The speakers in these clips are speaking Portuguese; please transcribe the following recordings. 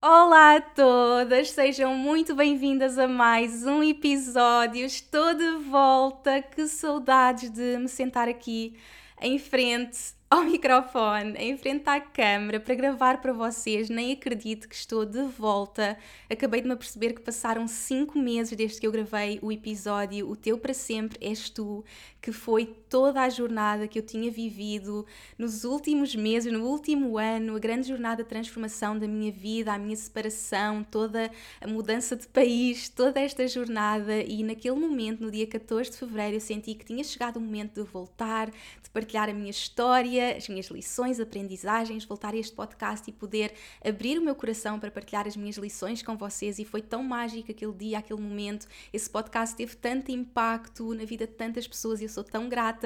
Olá a todas, sejam muito bem-vindas a mais um episódio. Estou de volta, que saudades de me sentar aqui em frente ao microfone, em frente à câmera para gravar para vocês. Nem acredito que estou de volta. Acabei de me perceber que passaram 5 meses desde que eu gravei o episódio O Teu para Sempre És Tu, que foi toda a jornada que eu tinha vivido nos últimos meses, no último ano, a grande jornada de transformação da minha vida, a minha separação, toda a mudança de país, toda esta jornada. E naquele momento, no dia 14 de fevereiro, eu senti que tinha chegado o momento de voltar, de partilhar a minha história as minhas lições, aprendizagens, voltar a este podcast e poder abrir o meu coração para partilhar as minhas lições com vocês. E foi tão mágico aquele dia, aquele momento. Esse podcast teve tanto impacto na vida de tantas pessoas e eu sou tão grata.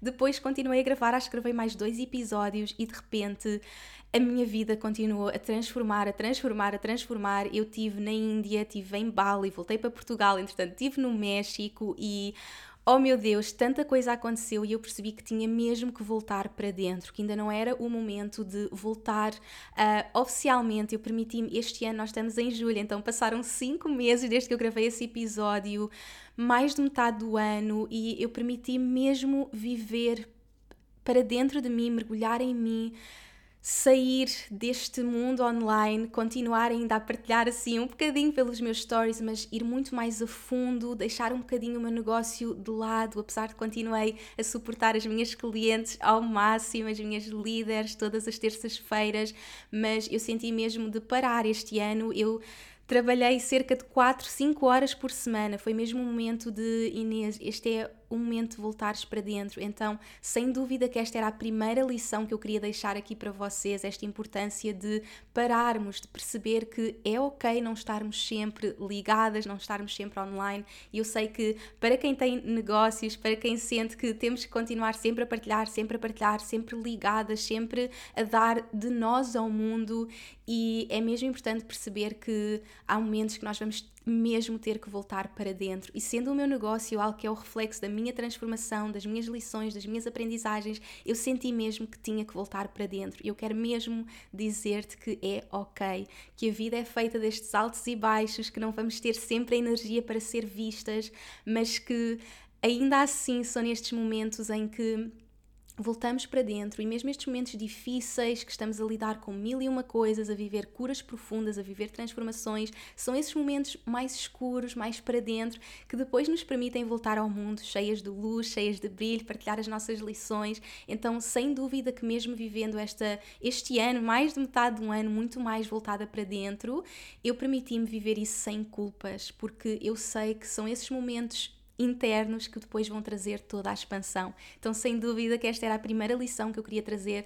Depois continuei a gravar, acho que gravei mais dois episódios e de repente a minha vida continuou a transformar, a transformar, a transformar. Eu tive na Índia, tive em Bali, voltei para Portugal, entretanto tive no México e oh meu Deus, tanta coisa aconteceu e eu percebi que tinha mesmo que voltar para dentro, que ainda não era o momento de voltar uh, oficialmente. Eu permiti-me, este ano nós estamos em julho, então passaram cinco meses desde que eu gravei esse episódio, mais de metade do ano, e eu permiti mesmo viver para dentro de mim, mergulhar em mim sair deste mundo online, continuar ainda a partilhar assim um bocadinho pelos meus stories, mas ir muito mais a fundo, deixar um bocadinho o meu negócio de lado, apesar de continuei a suportar as minhas clientes ao máximo, as minhas líderes todas as terças-feiras, mas eu senti mesmo de parar este ano. Eu trabalhei cerca de 4, 5 horas por semana. Foi mesmo um momento de Inês, este é o momento voltares para dentro. Então, sem dúvida que esta era a primeira lição que eu queria deixar aqui para vocês, esta importância de pararmos, de perceber que é ok não estarmos sempre ligadas, não estarmos sempre online. E eu sei que para quem tem negócios, para quem sente que temos que continuar sempre a partilhar, sempre a partilhar, sempre ligadas, sempre a dar de nós ao mundo, e é mesmo importante perceber que há momentos que nós vamos mesmo ter que voltar para dentro. E sendo o meu negócio algo que é o reflexo da minha transformação, das minhas lições, das minhas aprendizagens, eu senti mesmo que tinha que voltar para dentro. E eu quero mesmo dizer-te que é ok, que a vida é feita destes altos e baixos, que não vamos ter sempre a energia para ser vistas, mas que ainda assim são nestes momentos em que voltamos para dentro e mesmo estes momentos difíceis que estamos a lidar com mil e uma coisas, a viver curas profundas, a viver transformações, são esses momentos mais escuros, mais para dentro, que depois nos permitem voltar ao mundo cheias de luz, cheias de brilho, partilhar as nossas lições. Então, sem dúvida que mesmo vivendo esta, este ano, mais de metade de um ano, muito mais voltada para dentro, eu permiti-me viver isso sem culpas, porque eu sei que são esses momentos internos que depois vão trazer toda a expansão. Então, sem dúvida que esta era a primeira lição que eu queria trazer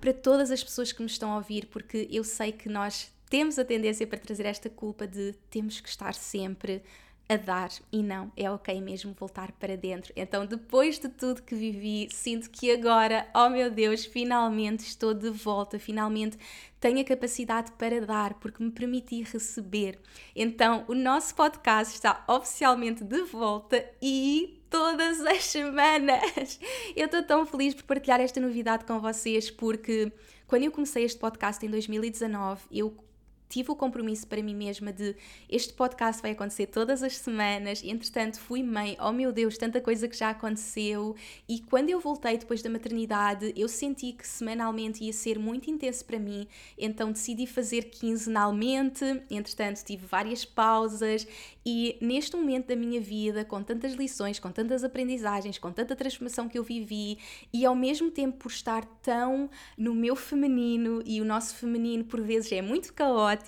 para todas as pessoas que me estão a ouvir, porque eu sei que nós temos a tendência para trazer esta culpa de temos que estar sempre a dar e não, é ok mesmo voltar para dentro. Então, depois de tudo que vivi, sinto que agora, oh meu Deus, finalmente estou de volta, finalmente tenho a capacidade para dar, porque me permiti receber. Então, o nosso podcast está oficialmente de volta e todas as semanas. Eu estou tão feliz por partilhar esta novidade com vocês, porque quando eu comecei este podcast em 2019, eu tive o compromisso para mim mesma de este podcast vai acontecer todas as semanas, entretanto fui mãe, oh meu Deus, tanta coisa que já aconteceu, e quando eu voltei depois da maternidade, eu senti que semanalmente ia ser muito intenso para mim, então decidi fazer quinzenalmente, entretanto tive várias pausas, e neste momento da minha vida, com tantas lições, com tantas aprendizagens, com tanta transformação que eu vivi, e ao mesmo tempo por estar tão no meu feminino, e o nosso feminino por vezes é muito caótico,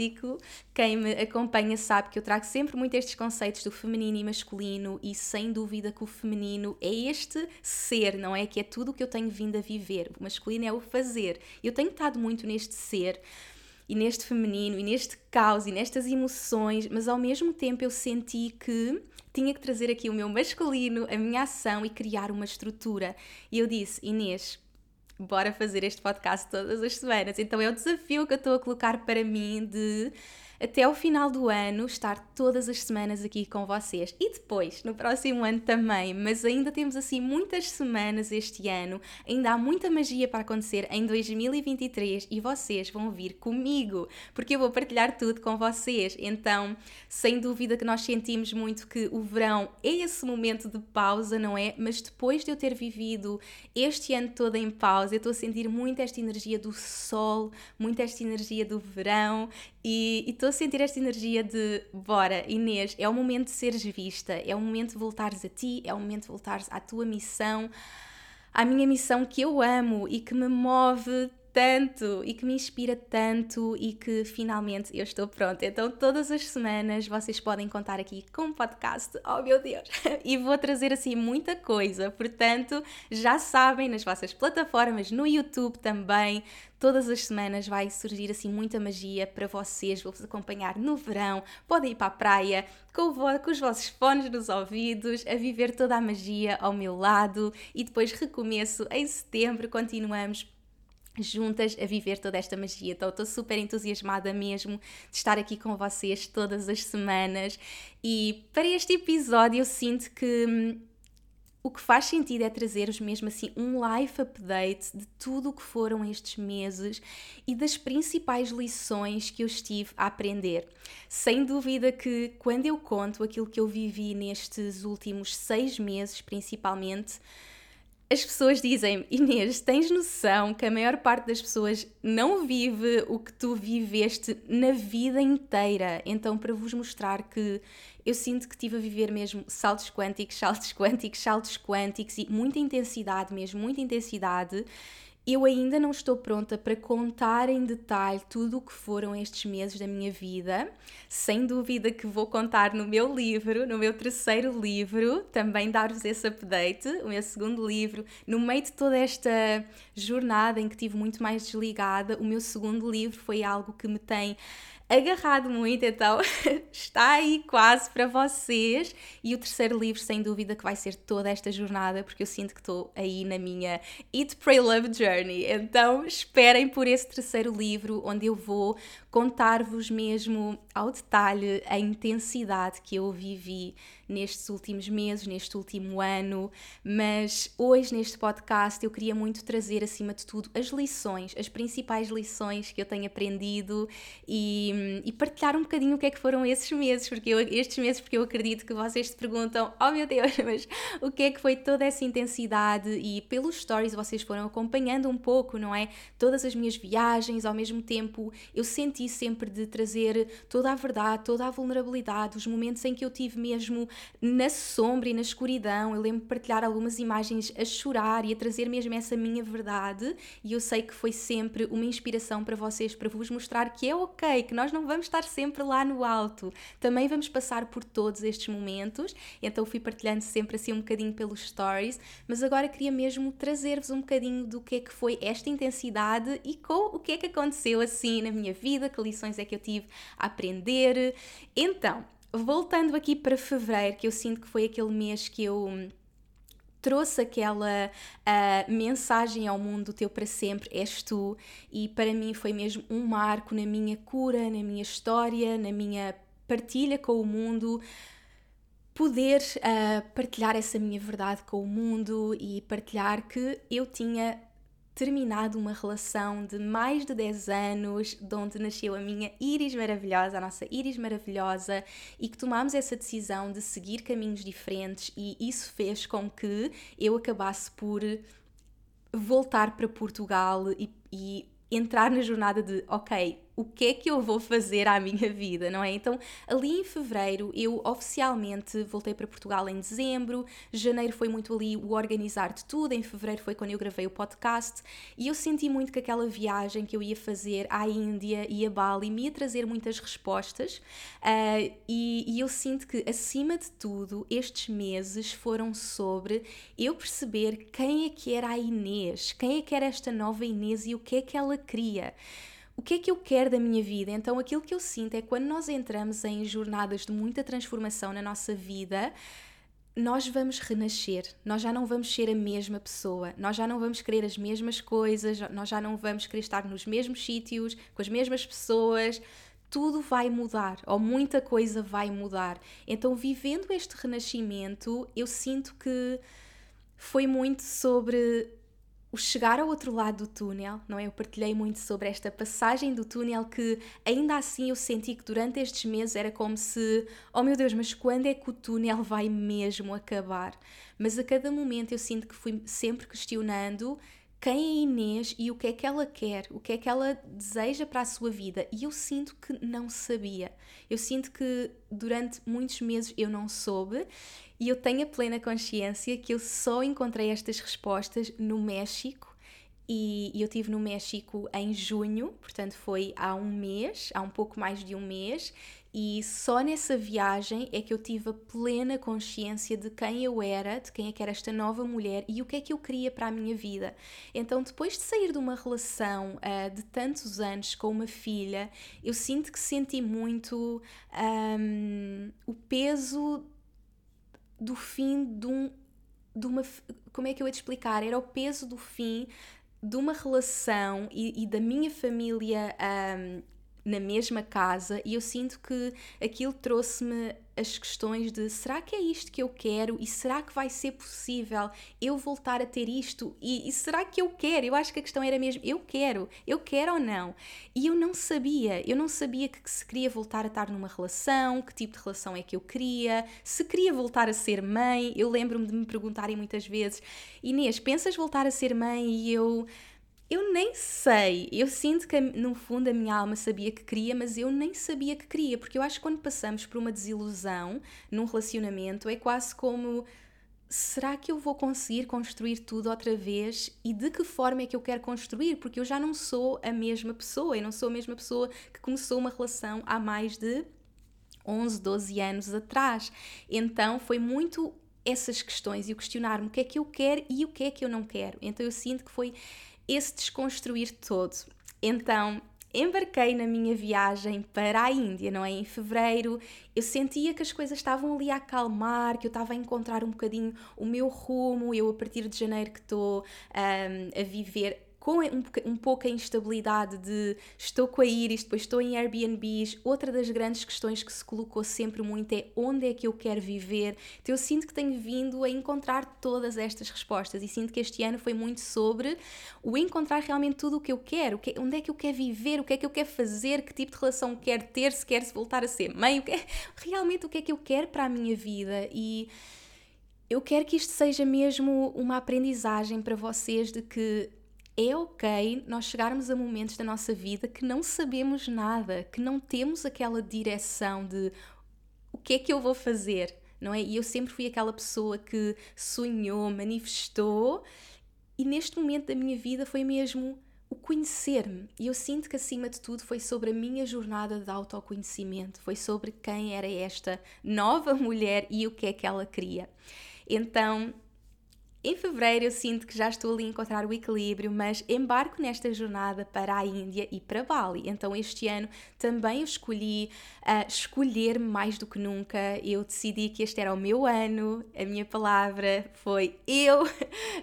quem me acompanha sabe que eu trago sempre muito estes conceitos do feminino e masculino, e sem dúvida que o feminino é este ser, não é? Que é tudo o que eu tenho vindo a viver. O masculino é o fazer. Eu tenho estado muito neste ser e neste feminino e neste caos e nestas emoções, mas ao mesmo tempo eu senti que tinha que trazer aqui o meu masculino, a minha ação e criar uma estrutura. E eu disse, Inês, bora fazer este podcast todas as semanas. Então é o desafio que eu estou a colocar para mim de até o final do ano estar todas as semanas aqui com vocês e depois no próximo ano também, mas ainda temos assim muitas semanas este ano, ainda há muita magia para acontecer em 2023 e vocês vão vir comigo, porque eu vou partilhar tudo com vocês. Então, sem dúvida que nós sentimos muito que o verão é esse momento de pausa, não é? Mas depois de eu ter vivido este ano todo em pausa, eu estou a sentir muito esta energia do sol, muito esta energia do verão e estou a sentir esta energia de bora, Inês, é o momento de seres vista, é o momento de voltares a ti, é o momento de voltares à tua missão, à minha missão que eu amo e que me move tanto e que me inspira tanto e que finalmente eu estou pronta. Então, todas as semanas vocês podem contar aqui com um podcast. Oh meu Deus! E vou trazer assim muita coisa. Portanto, já sabem nas vossas plataformas, no YouTube também, todas as semanas vai surgir assim muita magia para vocês. Vou-vos acompanhar no verão. Podem ir para a praia com, com, os vossos fones nos ouvidos, a viver toda a magia ao meu lado e depois recomeço em setembro. Continuamos juntas a viver toda esta magia. Então, estou super entusiasmada mesmo de estar aqui com vocês todas as semanas. E para este episódio, eu sinto que hum, o que faz sentido é trazer-vos mesmo assim um life update de tudo o que foram estes meses e das principais lições que eu estive a aprender. Sem dúvida que quando eu conto aquilo que eu vivi nestes últimos seis meses, principalmente, as pessoas dizem Inês, tens noção que a maior parte das pessoas não vive o que tu viveste na vida inteira. Então, para vos mostrar que eu sinto que estive a viver mesmo saltos quânticos, saltos quânticos, saltos quânticos e muita intensidade mesmo, muita intensidade eu ainda não estou pronta para contar em detalhe tudo o que foram estes meses da minha vida. Sem dúvida que vou contar no meu livro, no meu terceiro livro, também dar-vos esse update, o meu segundo livro. No meio de toda esta jornada em que estive muito mais desligada, o meu segundo livro foi algo que me tem agarrado muito, então está aí quase para vocês. E o terceiro livro, sem dúvida, que vai ser toda esta jornada, porque eu sinto que estou aí na minha Eat, Pray, Love Journey. Então esperem por esse terceiro livro, onde eu vou contar-vos mesmo ao detalhe a intensidade que eu vivi nestes últimos meses, neste último ano, mas hoje neste podcast eu queria muito trazer acima de tudo as lições, as principais lições que eu tenho aprendido e, e partilhar um bocadinho o que é que foram esses meses, porque eu, estes meses, porque eu acredito que vocês se perguntam, oh meu Deus, mas o que é que foi toda essa intensidade e pelos stories vocês foram acompanhando um pouco, não é? Todas as minhas viagens, ao mesmo tempo eu senti sempre de trazer toda a verdade, toda a vulnerabilidade, os momentos em que eu tive mesmo na sombra e na escuridão. Eu lembro de partilhar algumas imagens a chorar e a trazer mesmo essa minha verdade, e eu sei que foi sempre uma inspiração para vocês, para vos mostrar que é ok, que nós não vamos estar sempre lá no alto, também vamos passar por todos estes momentos. Então fui partilhando sempre assim um bocadinho pelos stories, mas agora queria mesmo trazer-vos um bocadinho do que é que foi esta intensidade e com o que é que aconteceu assim na minha vida, que lições é que eu tive a aprender. Então, voltando aqui para fevereiro, que eu sinto que foi aquele mês que eu trouxe aquela uh, mensagem ao mundo teu para sempre és tu e para mim foi mesmo um marco na minha cura, na minha história, na minha partilha com o mundo poder uh, partilhar essa minha verdade com o mundo e partilhar que eu tinha terminado uma relação de mais de 10 anos, de onde nasceu a minha Iris maravilhosa, a nossa Iris maravilhosa, e que tomámos essa decisão de seguir caminhos diferentes, e isso fez com que eu acabasse por voltar para Portugal e, e entrar na jornada de, ok, o que é que eu vou fazer à minha vida, não é? Então, ali em fevereiro, eu oficialmente voltei para Portugal em dezembro, janeiro foi muito ali o organizar de tudo, em fevereiro foi quando eu gravei o podcast e eu senti muito que aquela viagem que eu ia fazer à Índia e a Bali me ia trazer muitas respostas uh, e, e eu sinto que, acima de tudo, estes meses foram sobre eu perceber quem é que era a Inês, quem é que era esta nova Inês e o que é que ela queria o que é que eu quero da minha vida? Então, aquilo que eu sinto é que quando nós entramos em jornadas de muita transformação na nossa vida, nós vamos renascer, nós já não vamos ser a mesma pessoa, nós já não vamos querer as mesmas coisas, nós já não vamos querer estar nos mesmos sítios, com as mesmas pessoas, tudo vai mudar, ou muita coisa vai mudar. Então, vivendo este renascimento, eu sinto que foi muito sobre o chegar ao outro lado do túnel, não é? Eu partilhei muito sobre esta passagem do túnel que ainda assim eu senti que durante estes meses era como se, oh meu Deus, mas quando é que o túnel vai mesmo acabar? Mas a cada momento eu sinto que fui sempre questionando quem é Inês e o que é que ela quer, o que é que ela deseja para a sua vida. E eu sinto que não sabia. Eu sinto que durante muitos meses eu não soube e eu tenho a plena consciência que eu só encontrei estas respostas no México e eu estive no México em junho, portanto foi há um mês, há um pouco mais de um mês, e só nessa viagem é que eu tive a plena consciência de quem eu era, de quem é que era esta nova mulher e o que é que eu queria para a minha vida. Então, depois de sair de uma relação uh, de tantos anos com uma filha, eu sinto que senti muito um, o peso do fim de um. De uma, como é que eu ia te explicar? Era o peso do fim de uma relação e, e da minha família um, na mesma casa e eu sinto que aquilo trouxe-me as questões de será que é isto que eu quero e será que vai ser possível eu voltar a ter isto e, e, será que eu quero? Eu acho que a questão era mesmo eu quero, eu quero ou não? E eu não sabia, eu não sabia que, que se queria voltar a estar numa relação, que tipo de relação é que eu queria, se queria voltar a ser mãe. Eu lembro-me de me perguntarem muitas vezes, Inês, pensas voltar a ser mãe? E eu eu nem sei. Eu sinto que no fundo a minha alma sabia que queria, mas eu nem sabia que queria, porque eu acho que quando passamos por uma desilusão num relacionamento é quase como será que eu vou conseguir construir tudo outra vez e de que forma é que eu quero construir? Porque eu já não sou a mesma pessoa, eu não sou a mesma pessoa que começou uma relação há mais de 11, 12 anos atrás. Então foi muito essas questões e o questionar-me o que é que eu quero e o que é que eu não quero. Então eu sinto que foi esse desconstruir todo. Então, embarquei na minha viagem para a Índia, não é? Em fevereiro, eu sentia que as coisas estavam ali a acalmar, que eu estava a encontrar um bocadinho o meu rumo. Eu, a partir de janeiro, que estou um, a viver com um, um pouco a instabilidade de estou com a Iris, depois estou em Airbnbs. Outra das grandes questões que se colocou sempre muito é onde é que eu quero viver. Então eu sinto que tenho vindo a encontrar todas estas respostas e sinto que este ano foi muito sobre o encontrar realmente tudo o que eu quero, que, onde é que eu quero viver, o que é que eu quero fazer, que tipo de relação quero ter, se quero voltar a ser mãe, o que é, realmente o que é que eu quero para a minha vida e eu quero que isto seja mesmo uma aprendizagem para vocês de que é ok nós chegarmos a momentos da nossa vida que não sabemos nada, que não temos aquela direção de o que é que eu vou fazer, não é? E eu sempre fui aquela pessoa que sonhou, manifestou, e neste momento da minha vida foi mesmo o conhecer-me. E eu sinto que acima de tudo foi sobre a minha jornada de autoconhecimento, foi sobre quem era esta nova mulher e o que é que ela queria. Então, em fevereiro eu sinto que já estou ali a encontrar o equilíbrio, mas embarco nesta jornada para a Índia e para Bali. Então este ano também eu escolhi uh, escolher mais do que nunca. Eu decidi que este era o meu ano, a minha palavra foi eu.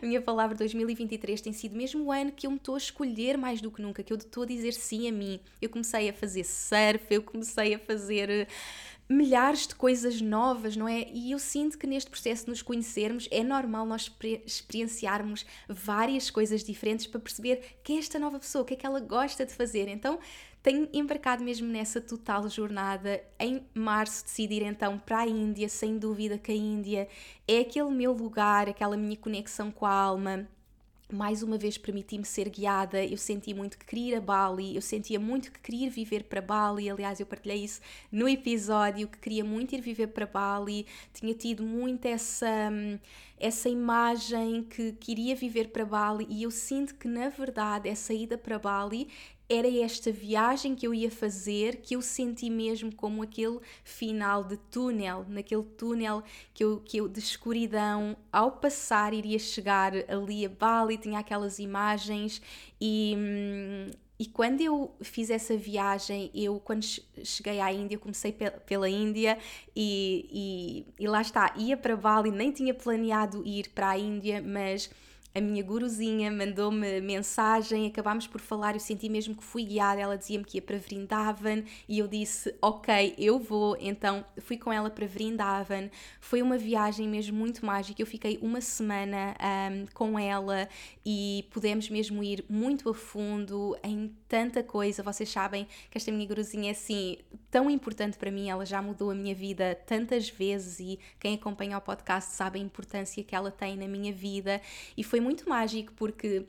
A minha palavra 2023 tem sido mesmo o ano que eu me estou a escolher mais do que nunca, que eu estou a dizer sim a mim. Eu comecei a fazer surf, eu comecei a fazer milhares de coisas novas, não é? E eu sinto que neste processo de nos conhecermos é normal nós experienciarmos várias coisas diferentes para perceber quem é esta nova pessoa, o que é que ela gosta de fazer. Então, tenho embarcado mesmo nessa total jornada. Em março decidi ir então para a Índia, sem dúvida que a Índia é aquele meu lugar, aquela minha conexão com a alma mais uma vez permiti-me ser guiada. Eu senti muito que queria ir a Bali, eu sentia muito que queria ir viver para Bali. Aliás, eu partilhei isso no episódio que queria muito ir viver para Bali. Tinha tido muito essa essa imagem que queria viver para Bali e eu sinto que na verdade essa ida para Bali era esta viagem que eu ia fazer que eu senti mesmo como aquele final de túnel, naquele túnel que eu, que eu de escuridão, ao passar iria chegar ali a Bali, tinha aquelas imagens e. E quando eu fiz essa viagem, eu quando cheguei à Índia, comecei pela Índia e, e, e lá está, ia para Bali, nem tinha planeado ir para a Índia, mas a minha guruzinha mandou-me mensagem, acabámos por falar, eu senti mesmo que fui guiada, ela dizia-me que ia para Vrindavan e eu disse, ok, eu vou, então fui com ela para Vrindavan, foi uma viagem mesmo muito mágica, eu fiquei uma semana um, com ela e pudemos mesmo ir muito a fundo em tanta coisa, vocês sabem que esta minha guruzinha é assim, tão importante para mim, ela já mudou a minha vida tantas vezes e quem acompanha o podcast sabe a importância que ela tem na minha vida. E foi muito mágico porque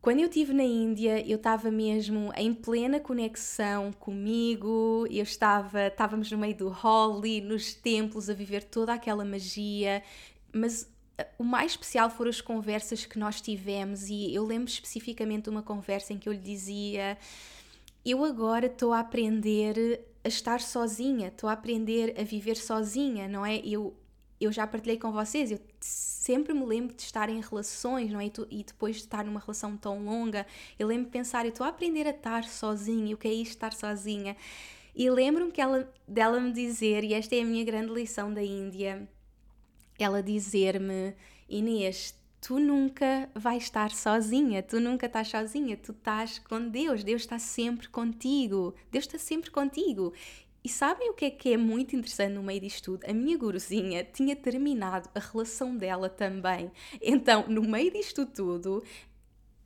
quando eu estive na Índia, eu estava mesmo em plena conexão comigo, eu estava, estávamos no meio do Holi, nos templos, a viver toda aquela magia, mas eh, o mais especial foram as conversas que nós tivemos e eu lembro especificamente de uma conversa em que eu lhe dizia eu agora estou a aprender a estar sozinha, estou a aprender a viver sozinha, não é? Eu eu já partilhei com vocês, eu sempre me lembro de estar em relações, não é? E, depois de estar numa relação tão longa, eu lembro de pensar, eu estou a aprender a estar sozinha, o que é isto estar sozinha? E lembro-me que ela, dela me dizer, e esta é a minha grande lição da Índia, ela dizer-me, Inês, tu nunca vais estar sozinha, tu nunca estás sozinha, tu estás com Deus, Deus está sempre contigo, Deus está sempre contigo. E sabem o que é que é muito interessante no meio disto tudo? A minha guruzinha tinha terminado a relação dela também. Então, no meio disto tudo,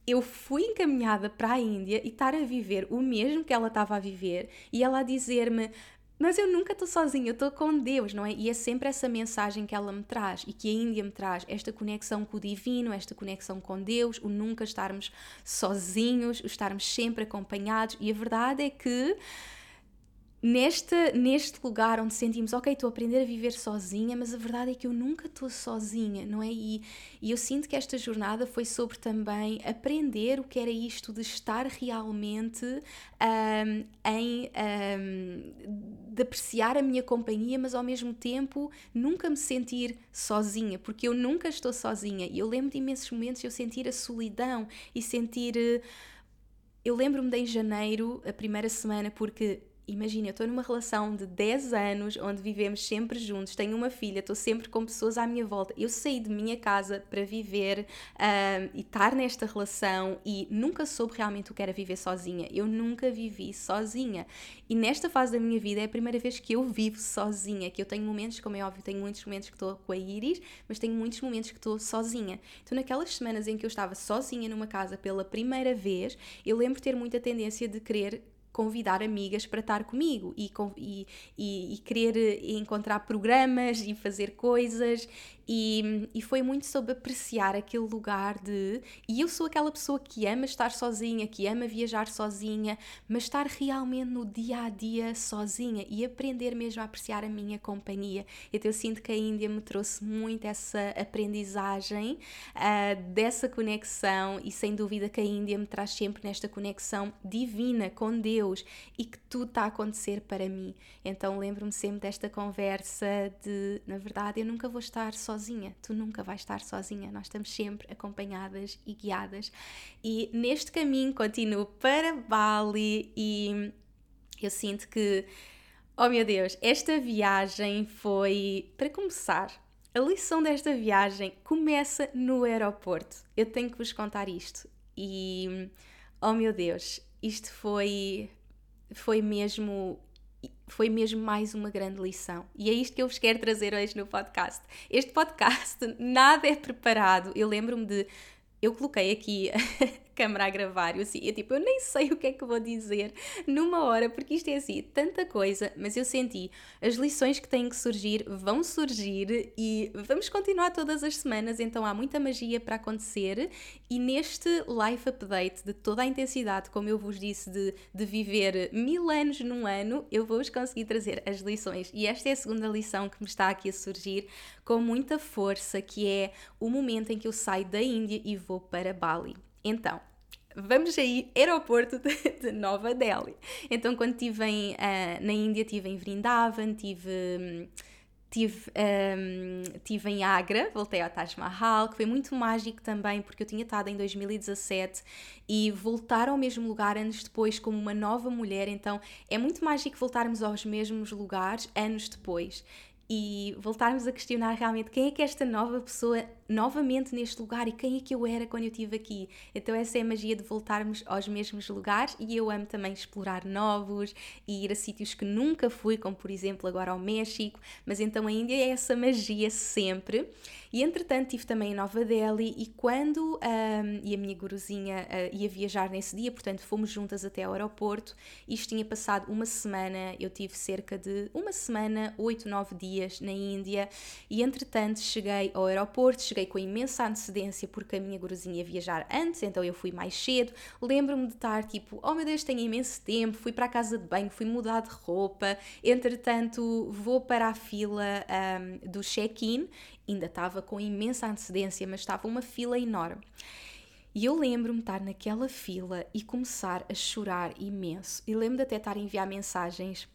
eu fui encaminhada para a Índia e estar a viver o mesmo que ela estava a viver e ela a dizer-me: mas eu nunca estou sozinha, eu estou com Deus, não é? E é sempre essa mensagem que ela me traz e que a Índia me traz, esta conexão com o divino, esta conexão com Deus, o nunca estarmos sozinhos, o estarmos sempre acompanhados. E a verdade é que neste, neste lugar onde sentimos, ok, estou a aprender a viver sozinha, mas a verdade é que eu nunca estou sozinha, não é? E, e eu sinto que esta jornada foi sobre também aprender o que era isto de estar realmente um, em. Um, de apreciar a minha companhia, mas ao mesmo tempo nunca me sentir sozinha, porque eu nunca estou sozinha. E eu lembro de imensos momentos eu sentir a solidão e sentir. Eh, eu lembro-me de em janeiro, a primeira semana, porque Imagina, eu estou numa relação de 10 anos onde vivemos sempre juntos, tenho uma filha, estou sempre com pessoas à minha volta. Eu saí de minha casa para viver uh, e estar nesta relação e nunca soube realmente o que era viver sozinha. Eu nunca vivi sozinha. E nesta fase da minha vida é a primeira vez que eu vivo sozinha, que eu tenho momentos, como é óbvio, tenho muitos momentos que estou com a Iris, mas tenho muitos momentos que estou sozinha. Então, naquelas semanas em que eu estava sozinha numa casa pela primeira vez, eu lembro ter muita tendência de querer convidar amigas para estar comigo e, e, e, querer encontrar programas e fazer coisas e, e foi muito sobre apreciar aquele lugar de. E eu sou aquela pessoa que ama estar sozinha, que ama viajar sozinha, mas estar realmente no dia a dia sozinha e aprender mesmo a apreciar a minha companhia. Então eu sinto que a Índia me trouxe muito essa aprendizagem uh, dessa conexão e sem dúvida que a Índia me traz sempre nesta conexão divina com Deus e que tudo está a acontecer para mim. Então lembro-me sempre desta conversa de, na verdade, eu nunca vou estar sozinha sozinha, tu nunca vais estar sozinha, nós estamos sempre acompanhadas e guiadas. E neste caminho continuo para Bali e eu sinto que, oh meu Deus, esta viagem foi, para começar, a lição desta viagem começa no aeroporto. Eu tenho que vos contar isto. E, oh meu Deus, isto foi, foi mesmo foi mesmo mais uma grande lição. E é isto que eu vos quero trazer hoje no podcast. Este podcast nada é preparado. Eu lembro-me de. Eu coloquei aqui câmera a gravar. Eu, assim, eu, tipo, eu nem sei o que é que vou dizer numa hora, porque isto é assim, tanta coisa, mas eu senti as lições que têm que surgir vão surgir e vamos continuar todas as semanas, então há muita magia para acontecer e neste life update de toda a intensidade, como eu vos disse, de, de viver mil anos num ano, eu vou-vos conseguir trazer as lições. E esta é a segunda lição que me está aqui a surgir com muita força, que é o momento em que eu saio da Índia e vou para Bali. Então, vamos aí, aeroporto de, Nova Delhi. Então, quando estive uh, na Índia, estive em Vrindavan, estive. Tive, um, tive em Agra, voltei ao Taj Mahal, que foi muito mágico também, porque eu tinha estado em 2017 e voltar ao mesmo lugar anos depois como uma nova mulher, então é muito mágico voltarmos aos mesmos lugares anos depois e voltarmos a questionar realmente quem é que é esta nova pessoa novamente neste lugar e quem é que eu era quando eu estive aqui. Então essa é a magia de voltarmos aos mesmos lugares e eu amo também explorar novos e ir a sítios que nunca fui, como por exemplo agora ao México, mas então a Índia é essa magia sempre. E entretanto estive também em Nova Delhi e quando um, e a minha guruzinha uh, ia viajar nesse dia, portanto fomos juntas até ao aeroporto, isto tinha passado uma semana, eu tive cerca de uma semana, oito, nove dias na Índia e entretanto cheguei ao aeroporto, cheguei com imensa antecedência porque a minha guruzinha ia viajar antes, então eu fui mais cedo. Lembro-me de estar tipo, oh meu Deus, tenho imenso tempo, fui para a casa de banho, fui mudar de roupa, entretanto vou para a fila um, do check-in ainda estava com imensa antecedência, mas estava uma fila enorme. E eu lembro-me estar naquela fila e começar a chorar imenso. E lembro de até estar a enviar mensagens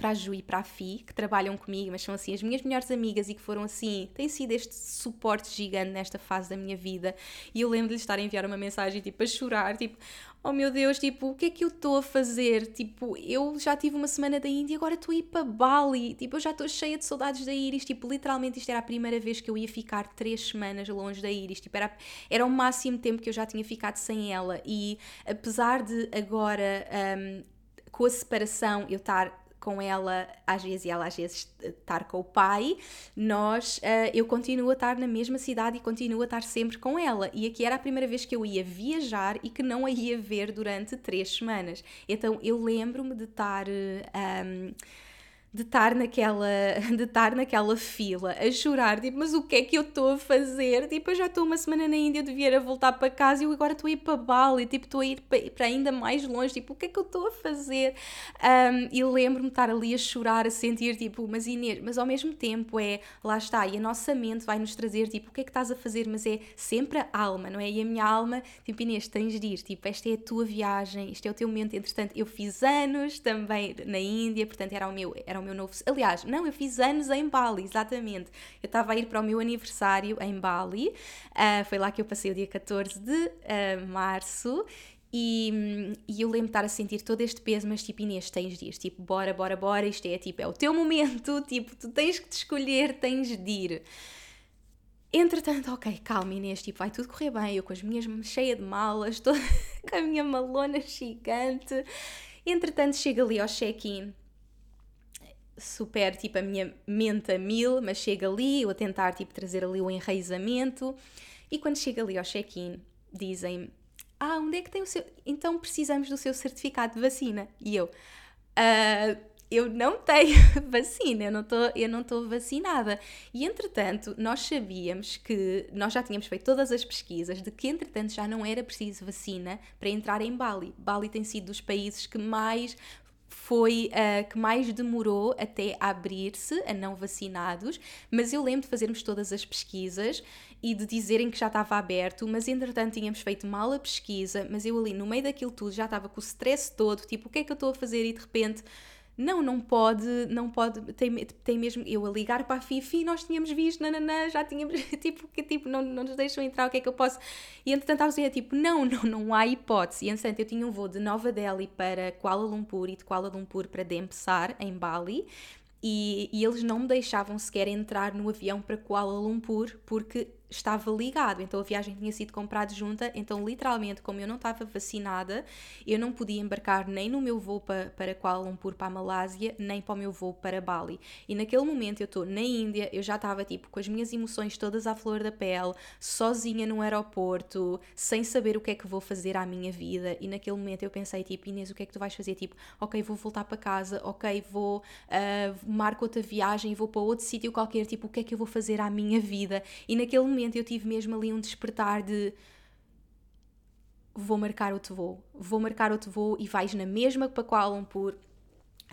para a Ju e para a Fi, que trabalham comigo, mas são assim as minhas melhores amigas e que foram assim, têm sido este suporte gigante nesta fase da minha vida. E eu lembro de lhes estar a enviar uma mensagem tipo a chorar, tipo, oh meu Deus, tipo, o que é que eu estou a fazer? Tipo, eu já tive uma semana da Índia e agora estou a ir para Bali. Tipo, eu já estou cheia de saudades da Iris. Tipo, literalmente isto era a primeira vez que eu ia ficar três semanas longe da Iris. Tipo, era, era o máximo tempo que eu já tinha ficado sem ela. E apesar de agora, um, com a separação, eu estar com ela às vezes e ela às vezes estar com o pai, nós, uh, eu continuo a estar na mesma cidade e continuo a estar sempre com ela. E aqui era a primeira vez que eu ia viajar e que não a ia ver durante três semanas. Então eu lembro-me de estar. Um, ehm, de estar naquela de estar naquela fila a chorar, tipo, mas o que é que eu estou a fazer? Tipo, eu já estou uma semana na Índia, eu devia a voltar para casa e eu agora estou a ir para Bali, tipo, estou a ir para ainda mais longe, tipo, o que é que eu estou a fazer? Um, e lembro-me de estar ali a chorar, a sentir, tipo, mas Inês, mas ao mesmo tempo é, lá está, e a nossa mente vai nos trazer, tipo, o que é que estás a fazer? Mas é sempre a alma, não é? E a minha alma, tipo, Inês, tens de ir, tipo, esta é a tua viagem, este é o teu momento, entretanto, eu fiz anos também na Índia, portanto, era o meu, era o meu novo. Aliás, não, eu fiz anos em Bali, exatamente. Eu estava a ir para o meu aniversário em Bali, uh, foi lá que eu passei o dia 14 de uh, março. E, e, eu lembro de estar a sentir todo este peso, mas tipo, Inês, tens dias, tipo, bora, bora, bora, isto é tipo, é o teu momento, tipo, tu tens que te escolher, tens de ir. Entretanto, ok, calma Inês, tipo, vai tudo correr bem, eu com as minhas cheia de malas, toda com a minha malona gigante. Entretanto, chego ali ao check-in super, tipo, a minha mente a mil, mas chega ali, eu a tentar, tipo, trazer ali o enraizamento. E quando chega ali ao check-in, dizem ah, onde é que tem o seu... Então precisamos do seu certificado de vacina. E eu, uh, eu não tenho vacina, eu não eu não estou vacinada. E entretanto, nós sabíamos que nós já tínhamos feito todas as pesquisas de que entretanto já não era preciso vacina para entrar em Bali. Bali tem sido dos países que mais foi a que mais demorou até abrir-se a não vacinados, mas eu lembro de fazermos todas as pesquisas e de dizerem que já estava aberto, mas entretanto tínhamos feito mal a pesquisa, mas eu ali no meio daquilo tudo já estava com o stress todo, tipo, o que é que eu estou a fazer? E de repente não, não pode, não pode, tem, tem mesmo, eu a ligar para a Fifi, nós tínhamos visto, nananã, já tínhamos, tipo, que tipo, não, não nos deixam entrar, o que é que eu posso? E entretanto a dizer, tipo, não, não, não há hipótese. E entretanto eu tinha um voo de Nova Delhi para Kuala Lumpur e de Kuala Lumpur para Dempsar, em Bali, e, e eles não me deixavam sequer entrar no avião para Kuala Lumpur, porque estava ligado. Então a viagem tinha sido comprada junta, então literalmente, como eu não estava vacinada, eu não podia embarcar nem no meu voo para, para Kuala Lumpur, para a Malásia, nem para o meu voo para Bali. E naquele momento eu estou na Índia, eu já estava tipo com as minhas emoções todas à flor da pele, sozinha no aeroporto, sem saber o que é que vou fazer à minha vida. E naquele momento eu pensei tipo, Inês, o que é que tu vais fazer? Tipo, ok, vou voltar para casa, ok, vou, uh, marco outra viagem, vou para outro sítio qualquer, tipo, o que é que eu vou fazer à minha vida? E naquele momento eu tive mesmo ali um despertar de vou marcar outro voo, vou marcar outro voo e vais na mesma para Kuala Lumpur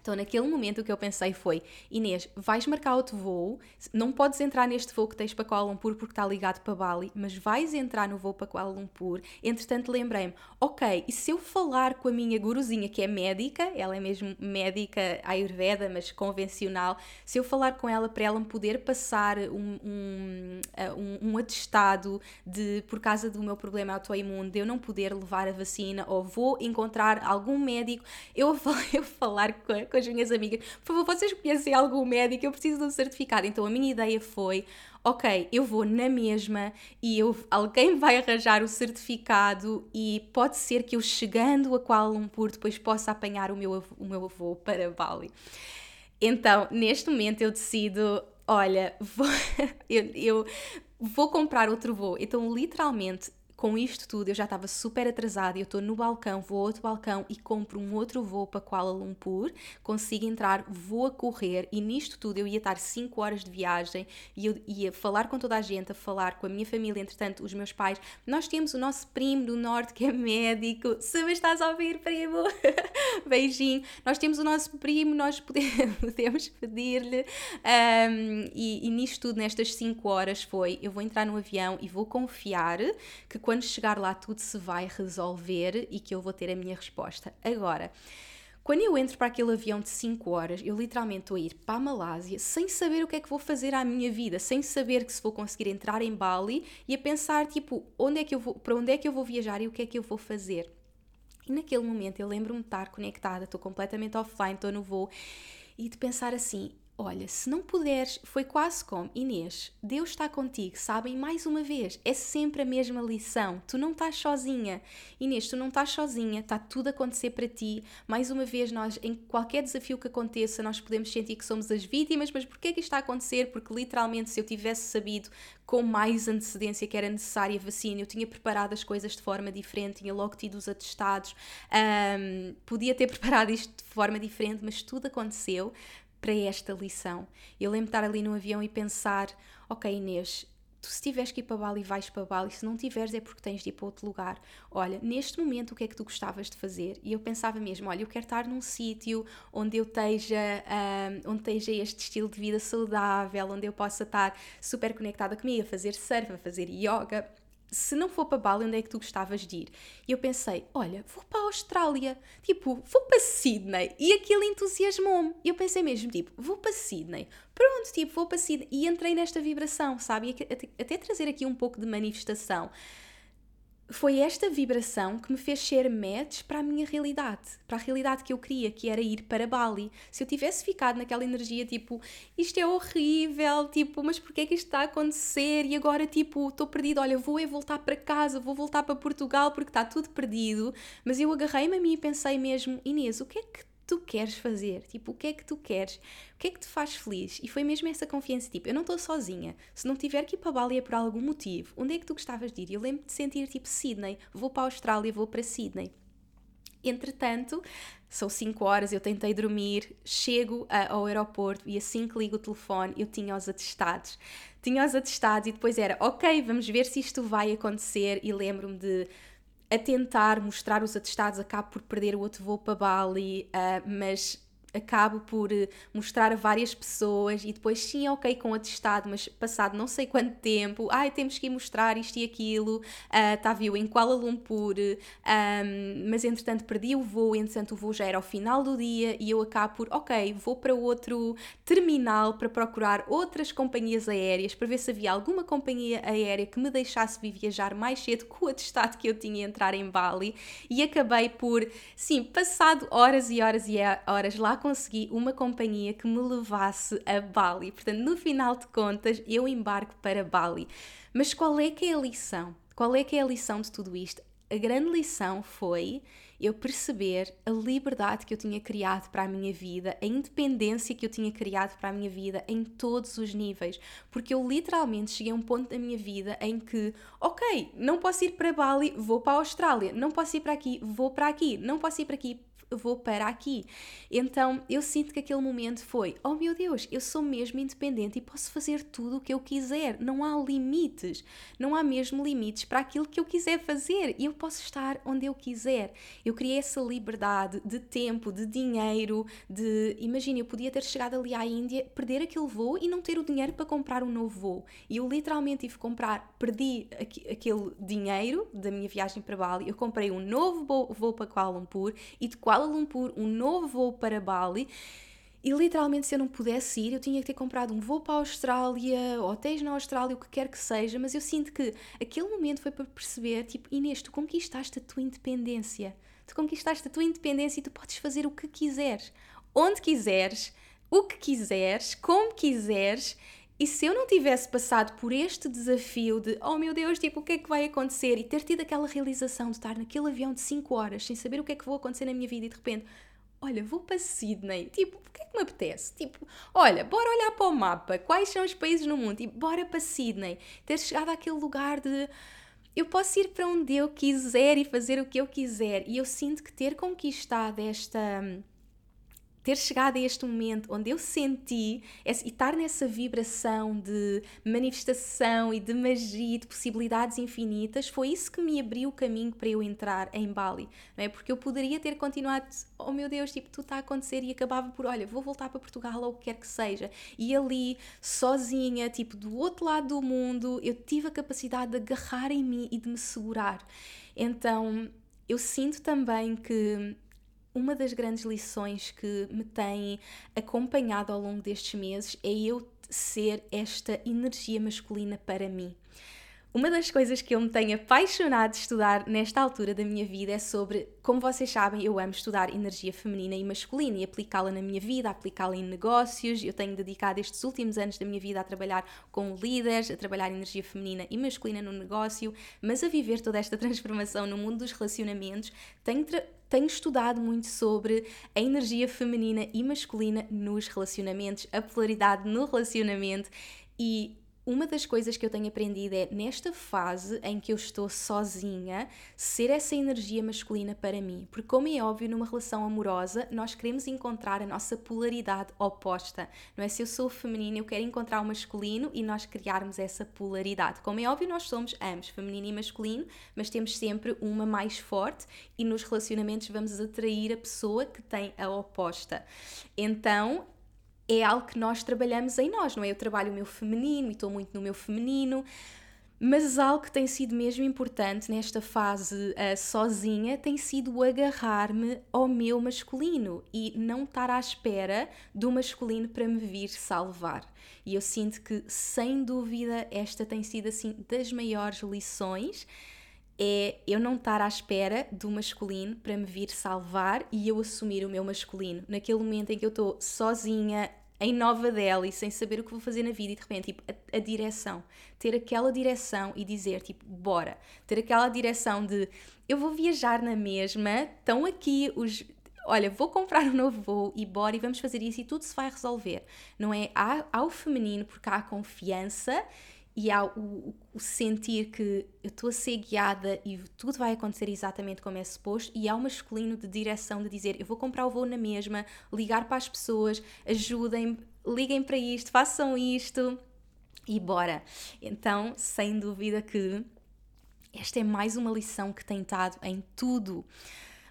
então, naquele momento, o que eu pensei foi: Inês, vais marcar outro voo, não podes entrar neste voo que tens para Kuala Lumpur porque está ligado para Bali, mas vais entrar no voo para Kuala Lumpur. Entretanto, lembrei-me: ok, e se eu falar com a minha guruzinha, que é médica, ela é mesmo médica ayurveda, mas convencional, se eu falar com ela para ela me poder passar um, um, um, um atestado de, por causa do meu problema autoimune, de eu não poder levar a vacina, ou vou encontrar algum médico, eu, eu falar com a com as minhas amigas, por favor, vocês conhecem algum médico? Eu preciso de um certificado. Então a minha ideia foi, ok, eu vou na mesma e eu, alguém vai arranjar o certificado e pode ser que eu chegando a Kuala Lumpur depois possa apanhar o meu, o meu voo para Bali. Então, neste momento eu decido, olha, vou, eu, eu vou comprar outro voo. Então, literalmente, com isto tudo, eu já estava super atrasada. Eu estou no balcão, vou a outro balcão e compro um outro voo para Kuala Lumpur. Consigo entrar, vou a correr e nisto tudo eu ia estar 5 horas de viagem e eu ia falar com toda a gente, a falar com a minha família, entretanto, os meus pais. Nós temos o nosso primo do Norte que é médico. Se me estás a ouvir, primo, beijinho. Nós temos o nosso primo, nós podemos pedir-lhe. Um, e, e nisto tudo, nestas 5 horas, foi: eu vou entrar no avião e vou confiar que quando chegar lá tudo se vai resolver e que eu vou ter a minha resposta. Agora, quando eu entro para aquele avião de 5 horas, eu literalmente estou a ir para a Malásia sem saber o que é que vou fazer à minha vida, sem saber que se vou conseguir entrar em Bali e a pensar tipo, onde é que eu vou, para onde é que eu vou viajar e o que é que eu vou fazer. E naquele momento eu lembro-me de estar conectada, estou completamente offline, estou no voo e de pensar assim: Olha, se não puderes, foi quase como Inês, Deus está contigo, sabem? Mais uma vez, é sempre a mesma lição. Tu não estás sozinha. Inês, tu não estás sozinha, está tudo a acontecer para ti. Mais uma vez, nós, em qualquer desafio que aconteça, nós podemos sentir que somos as vítimas, mas porquê que isto está a acontecer? Porque literalmente, se eu tivesse sabido com mais antecedência que era necessária a vacina, eu tinha preparado as coisas de forma diferente, tinha logo tido os atestados, um, podia ter preparado isto de forma diferente, mas tudo aconteceu para esta lição. Eu lembro de estar ali no avião e pensar: ok, Inês, tu se tiveres que ir para Bali, vais para Bali. Se não tiveres, é porque tens de ir para outro lugar. Olha, neste momento, o que é que tu gostavas de fazer? E eu pensava mesmo: olha, eu quero estar num sítio onde eu esteja, um, onde esteja este estilo de vida saudável, onde eu possa estar super conectada comigo, a fazer surf, a fazer yoga se não for para Bali, onde é que tu gostavas de ir? E eu pensei, olha, vou para a Austrália, tipo, vou para Sydney. E aquilo entusiasmou-me. Eu pensei mesmo, tipo, vou para Sydney. Pronto, tipo, vou para Sydney. E entrei nesta vibração, sabe? E até trazer aqui um pouco de manifestação foi esta vibração que me fez ser match para a minha realidade, para a realidade que eu queria, que era ir para Bali. Se eu tivesse ficado naquela energia tipo, isto é horrível, tipo, mas porquê é que isto está a acontecer? E agora, tipo, estou perdido, olha, vou é voltar para casa, vou voltar para Portugal porque está tudo perdido. Mas eu agarrei-me a mim e pensei mesmo, Inês, o que é que tu queres fazer, tipo, o que é que tu queres, o que é que te faz feliz. E foi mesmo essa confiança, tipo, eu não estou sozinha, se não tiver que ir para Bali é por algum motivo, onde é que tu gostavas de ir? Eu lembro de sentir, tipo, Sydney, vou para a Austrália, vou para Sydney. Entretanto, são 5 horas, eu tentei dormir, chego a, ao aeroporto e assim que ligo o telefone eu tinha os atestados. Tinha os atestados e depois era, ok, vamos ver se isto vai acontecer e lembro-me de a tentar mostrar os atestados, acabo por perder o outro voo para Bali, uh, mas acabo por eh, mostrar a várias pessoas e depois sim, ok, com atestado, mas passado não sei quanto tempo, ai, temos que ir mostrar isto e aquilo, está ah, uh, viu em Kuala Lumpur, um, mas entretanto perdi o voo, entretanto o voo já era ao final do dia e eu acabo por, ok, vou para outro terminal para procurar outras companhias aéreas para ver se havia alguma companhia aérea que me deixasse vir viajar mais cedo com o atestado que eu tinha a entrar em Bali. E acabei por, sim, passado horas e horas e horas lá consegui uma companhia que me levasse a Bali. Portanto, no final de contas, eu embarco para Bali. Mas qual é que é a lição? Qual é que é a lição de tudo isto? A grande lição foi eu perceber a liberdade que eu tinha criado para a minha vida, a independência que eu tinha criado para a minha vida em todos os níveis. Porque eu literalmente cheguei a um ponto da minha vida em que, ok, não posso ir para Bali, vou para a Austrália, não posso ir para aqui, vou para aqui, não posso ir para aqui, vou para aqui. Então eu sinto que aquele momento foi: oh meu Deus, eu sou mesmo independente e posso fazer tudo o que eu quiser. Não há limites, não há mesmo limites para aquilo que eu quiser fazer e eu posso estar onde eu quiser. Eu criei essa liberdade de tempo, de dinheiro, de. Imagina, eu podia ter chegado ali à Índia, perder aquele voo e não ter o dinheiro para comprar um novo voo. E eu literalmente tive que comprar, perdi aquele dinheiro da minha viagem para Bali, eu comprei um novo voo para Kuala Lumpur e de Kuala Kuala Lumpur um novo voo para Bali. E literalmente, se eu não pudesse ir, eu tinha que ter comprado um voo para a Austrália, hotéis na Austrália, o que quer que seja. Mas eu sinto que aquele momento foi para perceber: tipo, Inês, tu conquistaste a tua independência. Tu conquistaste a tua independência e tu podes fazer o que quiseres, onde quiseres, o que quiseres, como quiseres. E se eu não tivesse passado por este desafio de, oh meu Deus, tipo, o que é que vai acontecer? E ter tido aquela realização de estar naquele avião de 5 horas sem saber o que é que vou acontecer na minha vida e de repente, olha, vou para Sydney, tipo, o que é que me apetece? Tipo, olha, bora olhar para o mapa, quais são os países no mundo? E bora para Sydney. Ter chegado àquele lugar de eu posso ir para onde eu quiser e fazer o que eu quiser. E eu sinto que ter conquistado esta ter chegado a este momento onde eu senti e estar nessa vibração de manifestação e de magia de possibilidades infinitas, foi isso que me abriu o caminho para eu entrar em Bali, não é? Porque eu poderia ter continuado, oh meu Deus, tipo, tudo está a acontecer e acabava por, olha, vou voltar para Portugal ou o que quer que seja. E ali, sozinha, tipo, do outro lado do mundo, eu tive a capacidade de agarrar em mim e de me segurar. Então, eu sinto também que uma das grandes lições que me tem acompanhado ao longo destes meses é eu ser esta energia masculina para mim. Uma das coisas que eu me tenho apaixonado de estudar nesta altura da minha vida é sobre, como vocês sabem, eu amo estudar energia feminina e masculina e aplicá-la na minha vida, aplicá-la em negócios. Eu tenho dedicado estes últimos anos da minha vida a trabalhar com líderes, a trabalhar energia feminina e masculina no negócio, mas a viver toda esta transformação no mundo dos relacionamentos. Tenho tenho estudado muito sobre a energia feminina e masculina nos relacionamentos, a polaridade no relacionamento e uma das coisas que eu tenho aprendido é nesta fase em que eu estou sozinha, ser essa energia masculina para mim. Porque, como é óbvio, numa relação amorosa, nós queremos encontrar a nossa polaridade oposta. Não é? Se eu sou feminina, eu quero encontrar o masculino e nós criarmos essa polaridade. Como é óbvio, nós somos ambos, feminino e masculino, mas temos sempre uma mais forte e nos relacionamentos vamos atrair a pessoa que tem a oposta. Então, é algo que nós trabalhamos em nós, não é? Eu trabalho o meu feminino e estou muito no meu feminino, mas algo que tem sido mesmo importante nesta fase uh, sozinha tem sido agarrar-me ao meu masculino e não estar à espera do masculino para me vir salvar. E eu sinto que, sem dúvida, esta tem sido assim das maiores lições é eu não estar à espera do masculino para me vir salvar e eu assumir o meu masculino. Naquele momento em que eu estou sozinha, em Nova Delhi, sem saber o que vou fazer na vida e de repente, tipo, a, a, direção. Ter aquela direção e dizer, tipo, bora. Ter aquela direção de eu vou viajar na mesma, estão aqui os. Olha, vou comprar um novo voo e bora e vamos fazer isso e tudo se vai resolver. Não é? Há, há o feminino porque há a confiança e há o, o, sentir que eu estou a ser guiada e tudo vai acontecer exatamente como é suposto, e há o masculino de direção de dizer eu vou comprar o voo na mesma, ligar para as pessoas, ajudem, liguem para isto, façam isto e bora. Então, sem dúvida que esta é mais uma lição que tem estado em tudo.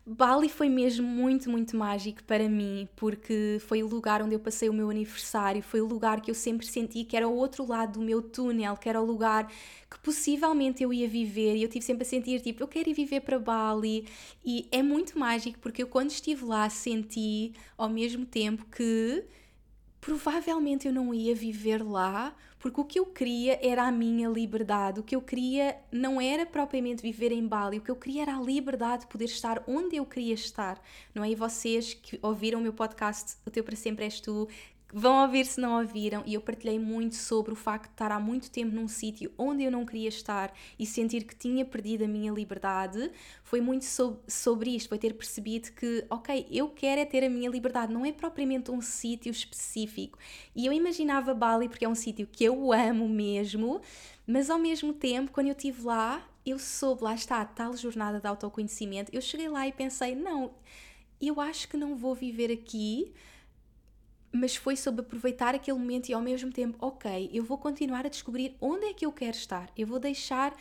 Bali foi mesmo muito, muito mágico para mim, porque foi o lugar onde eu passei o meu aniversário, foi o lugar que eu sempre senti que era o outro lado do meu túnel, que era o lugar que possivelmente eu ia viver, e eu tive sempre a sentir tipo, eu quero ir viver para Bali, e é muito mágico porque eu quando estive lá senti ao mesmo tempo que provavelmente eu não ia viver lá porque o que eu queria era a minha liberdade, o que eu queria não era propriamente viver em Bali, o que eu queria era a liberdade de poder estar onde eu queria estar, não é? E vocês que ouviram o meu podcast, O Teu Para Sempre És Tu, Vão ouvir se não ouviram, e eu partilhei muito sobre o facto de estar há muito tempo num sítio onde eu não queria estar e sentir que tinha perdido a minha liberdade. Foi muito so sobre isto, foi ter percebido que, ok, eu quero é ter a minha liberdade, não é propriamente um sítio específico. E eu imaginava Bali porque é um sítio que eu amo mesmo, mas ao mesmo tempo, quando eu estive lá, eu soube, lá está, a tal jornada de autoconhecimento, eu cheguei lá e pensei, não, eu acho que não vou viver aqui mas foi sobre aproveitar aquele momento e ao mesmo tempo, ok, eu vou continuar a descobrir onde é que eu quero estar, eu vou deixar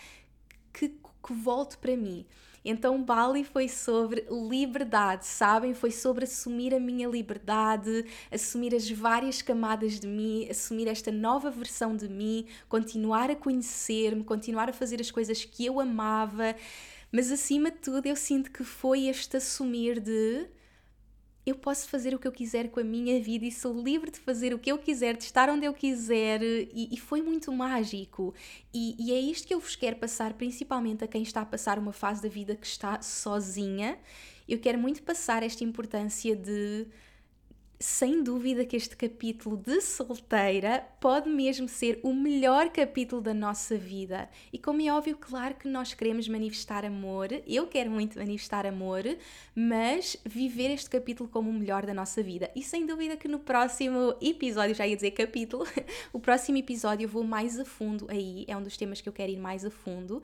que, que volte para mim. Então, Bali foi sobre liberdade, sabem? Foi sobre assumir a minha liberdade, assumir as várias camadas de mim, assumir esta nova versão de mim, continuar a conhecer-me, continuar a fazer as coisas que eu amava. Mas acima de tudo, eu sinto que foi este assumir de eu posso fazer o que eu quiser com a minha vida e sou livre de fazer o que eu quiser, de estar onde eu quiser, e, e foi muito mágico. E, e, é isto que eu vos quero passar, principalmente a quem está a passar uma fase da vida que está sozinha. Eu quero muito passar esta importância de sem dúvida que este capítulo de solteira pode mesmo ser o melhor capítulo da nossa vida. E como é óbvio, claro que nós queremos manifestar amor, eu quero muito manifestar amor, mas viver este capítulo como o melhor da nossa vida. E sem dúvida que no próximo episódio, já ia dizer capítulo, o próximo episódio eu vou mais a fundo aí, é um dos temas que eu quero ir mais a fundo,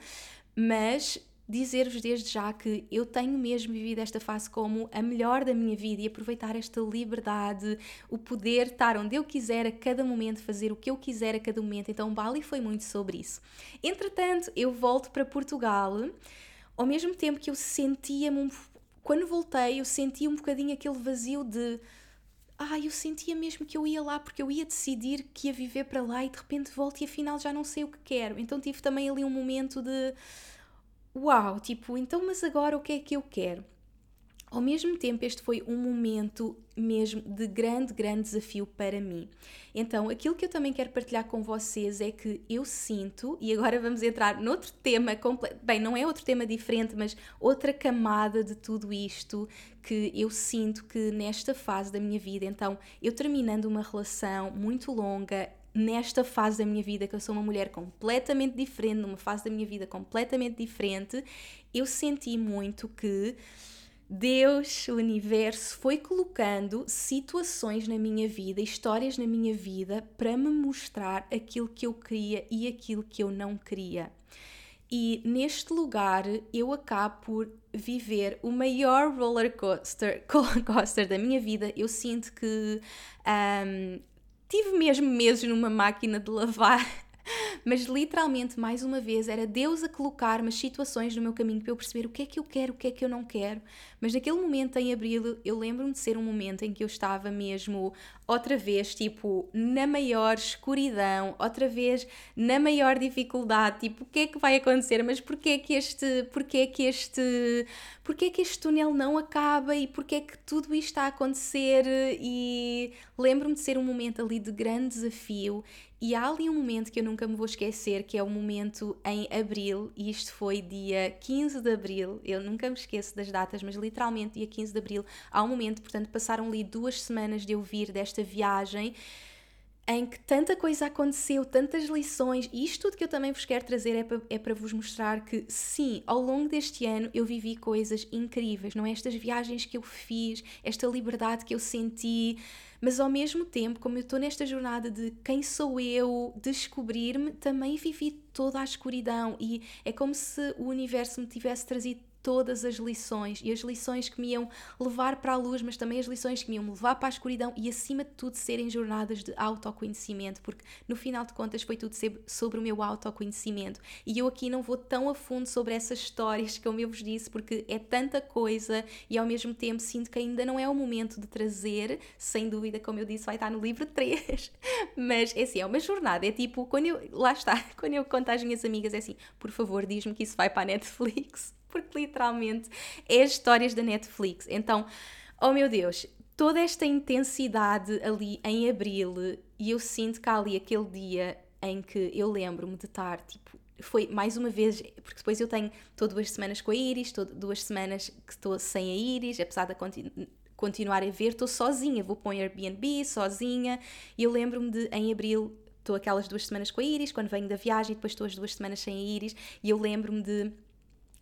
mas dizer-vos desde já que eu tenho mesmo vivido esta fase como a melhor da minha vida e aproveitar esta liberdade, o poder estar onde eu quiser a cada momento, fazer o que eu quiser a cada momento. Então, Bali foi muito sobre isso. Entretanto, eu volto para Portugal, ao mesmo tempo que eu sentia-me, um... quando voltei, eu sentia um bocadinho aquele vazio de. Ah, eu sentia mesmo que eu ia lá porque eu ia decidir que ia viver para lá e de repente volto e afinal já não sei o que quero. Então tive também ali um momento de uau, tipo, então, mas agora o que é que eu quero? Ao mesmo tempo, este foi um momento mesmo de grande, grande desafio para mim. Então, aquilo que eu também quero partilhar com vocês é que eu sinto, e agora vamos entrar noutro tema, bem, não é outro tema diferente, mas outra camada de tudo isto que eu sinto que nesta fase da minha vida, então, eu terminando uma relação muito longa, nesta fase da minha vida, que eu sou uma mulher completamente diferente, numa fase da minha vida completamente diferente, eu senti muito que Deus, o universo, foi colocando situações na minha vida, histórias na minha vida, para me mostrar aquilo que eu queria e aquilo que eu não queria. E neste lugar eu acabo por viver o maior roller coaster, coaster da minha vida. Eu sinto que um, Tive mesmo meses numa máquina de lavar mas literalmente, mais uma vez, era Deus a colocar-me as situações no meu caminho para eu perceber o que é que eu quero, o que é que eu não quero. Mas naquele momento, em abril, eu lembro-me de ser um momento em que eu estava mesmo, outra vez, tipo, na maior escuridão, outra vez na maior dificuldade, tipo, o que é que vai acontecer? Mas porquê é que este, porquê é que este, porquê é que este túnel não acaba e porquê é que tudo isto está a acontecer? E lembro-me de ser um momento ali de grande desafio e há ali um momento que eu nunca me vou esquecer, que é o momento em abril, e isto foi dia 15 de abril, eu nunca me esqueço das datas, mas literalmente dia 15 de abril, há um momento, portanto, passaram ali duas semanas de eu vir desta viagem em que tanta coisa aconteceu, tantas lições, e isto tudo que eu também vos quero trazer é para, é para vos mostrar que, sim, ao longo deste ano eu vivi coisas incríveis, não é? Estas viagens que eu fiz, esta liberdade que eu senti, mas ao mesmo tempo, como eu estou nesta jornada de quem sou eu, descobrir-me, também vivi toda a escuridão, e é como se o universo me tivesse trazido todas as lições e as lições que me iam levar para a luz, mas também as lições que me iam levar para a escuridão e acima de tudo serem jornadas de autoconhecimento, porque no final de contas foi tudo sobre o meu autoconhecimento. E eu aqui não vou tão a fundo sobre essas histórias como eu vos disse, porque é tanta coisa e ao mesmo tempo sinto que ainda não é o momento de trazer, sem dúvida, como eu disse, vai estar no livro 3. mas é assim, é uma jornada, é tipo, quando eu, lá está, quando eu conto às minhas amigas, é assim, por favor, diz-me que isso vai para a Netflix porque literalmente é as histórias da Netflix. Então, oh meu Deus, toda esta intensidade ali em abril, e eu sinto que ali aquele dia em que eu lembro-me de estar, tipo, foi mais uma vez, porque depois eu tenho, estou duas semanas com a Iris, estou duas semanas que estou sem a Iris, apesar de continu continuar a ver, estou sozinha, vou para um Airbnb sozinha, e eu lembro-me de, em abril, estou aquelas duas semanas com a Iris, quando venho da viagem, depois estou as duas semanas sem a Iris, e eu lembro-me de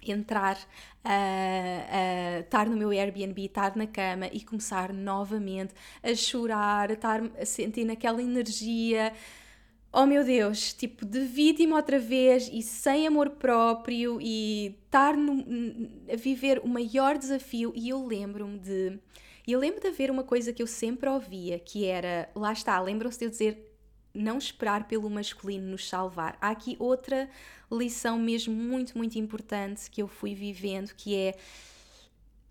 entrar, uh, uh, estar no meu Airbnb, estar na cama e começar novamente a chorar, a estar a sentir naquela energia oh meu Deus, tipo, de vítima outra vez e sem amor próprio e estar no, a viver o maior desafio. E eu lembro-me de. Eu lembro de haver uma coisa que eu sempre ouvia, que era, lá está, lembram-se de eu dizer não esperar pelo masculino nos salvar. Há aqui outra lição mesmo muito, muito importante que eu fui vivendo, que é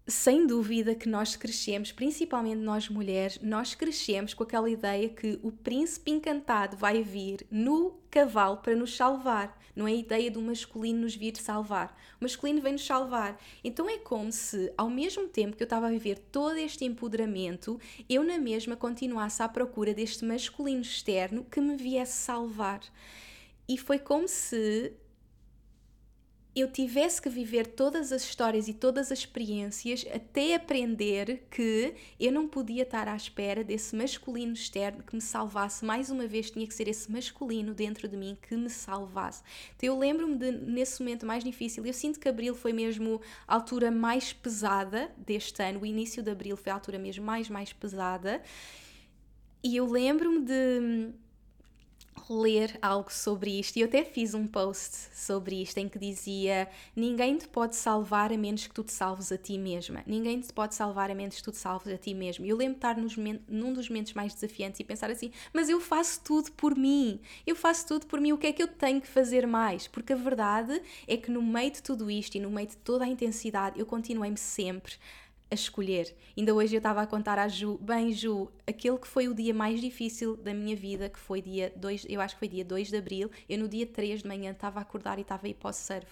sem dúvida que nós crescemos, principalmente nós mulheres, nós crescemos com aquela ideia que o príncipe encantado vai vir no cavalo para nos salvar. Não é a ideia do masculino nos vir salvar. O masculino vem nos salvar. Então é como se, ao mesmo tempo que eu estava a viver todo este empoderamento, eu na mesma continuasse à procura deste masculino externo que me viesse salvar. E foi como se eu tivesse que viver todas as histórias e todas as experiências até aprender que eu não podia estar à espera desse masculino externo que me salvasse. Mais uma vez, tinha que ser esse masculino dentro de mim que me salvasse. Então, eu lembro-me de, nesse momento mais difícil, eu sinto que abril foi mesmo a altura mais pesada deste ano, o início de abril foi a altura mesmo mais, mais pesada. E eu lembro-me de ler algo sobre isto e eu até fiz um post sobre isto em que dizia: Ninguém te pode salvar a menos que tu te salves a ti mesma. Ninguém te pode salvar a menos que tu te salves a ti mesmo. E eu lembro de estar nos, num dos momentos mais desafiantes e pensar assim: Mas eu faço tudo por mim. Eu faço tudo por mim. O que é que eu tenho que fazer mais? Porque a verdade é que no meio de tudo isto e no meio de toda a intensidade, eu continuei-me sempre a escolher. Ainda hoje eu estava a contar à Ju, bem Ju, aquele que foi o dia mais difícil da minha vida, que foi dia 2, eu acho que foi dia 2 de Abril, eu no dia 3 de manhã estava a acordar e estava a ir para o surf.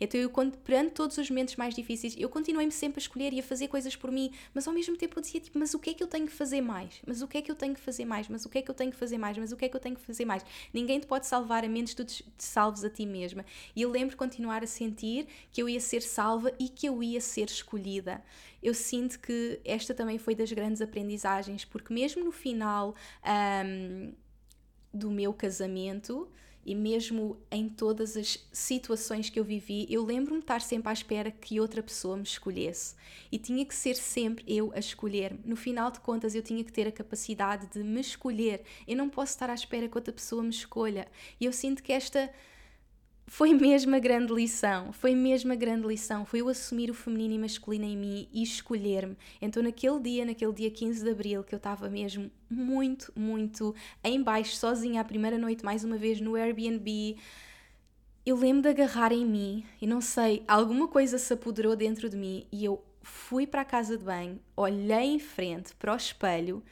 Então eu, perante todos os momentos mais difíceis, eu continuei-me sempre a escolher e a fazer coisas por mim, mas ao mesmo tempo eu dizia tipo, mas o que é que eu tenho que fazer mais? Mas o que é que eu tenho que fazer mais? Mas o que é que eu tenho que fazer mais? Mas o que é que eu tenho que fazer mais? Ninguém te pode salvar a menos que tu te salves a ti mesma. E eu lembro continuar a sentir que eu ia ser salva e que eu ia ser escolhida eu sinto que esta também foi das grandes aprendizagens, porque mesmo no final um, do meu casamento e mesmo em todas as situações que eu vivi, eu lembro-me de estar sempre à espera que outra pessoa me escolhesse. E tinha que ser sempre eu a escolher-me. No final de contas, eu tinha que ter a capacidade de me escolher. Eu não posso estar à espera que outra pessoa me escolha. E eu sinto que esta foi mesmo a grande lição, foi mesmo a grande lição, foi eu assumir o feminino e masculino em mim e escolher-me. Então naquele dia, naquele dia 15 de Abril, que eu estava mesmo muito, muito em baixo, sozinha, a primeira noite mais uma vez no Airbnb, eu lembro de agarrar em mim e não sei, alguma coisa se apoderou dentro de mim e eu fui para a casa de banho, olhei em frente para o espelho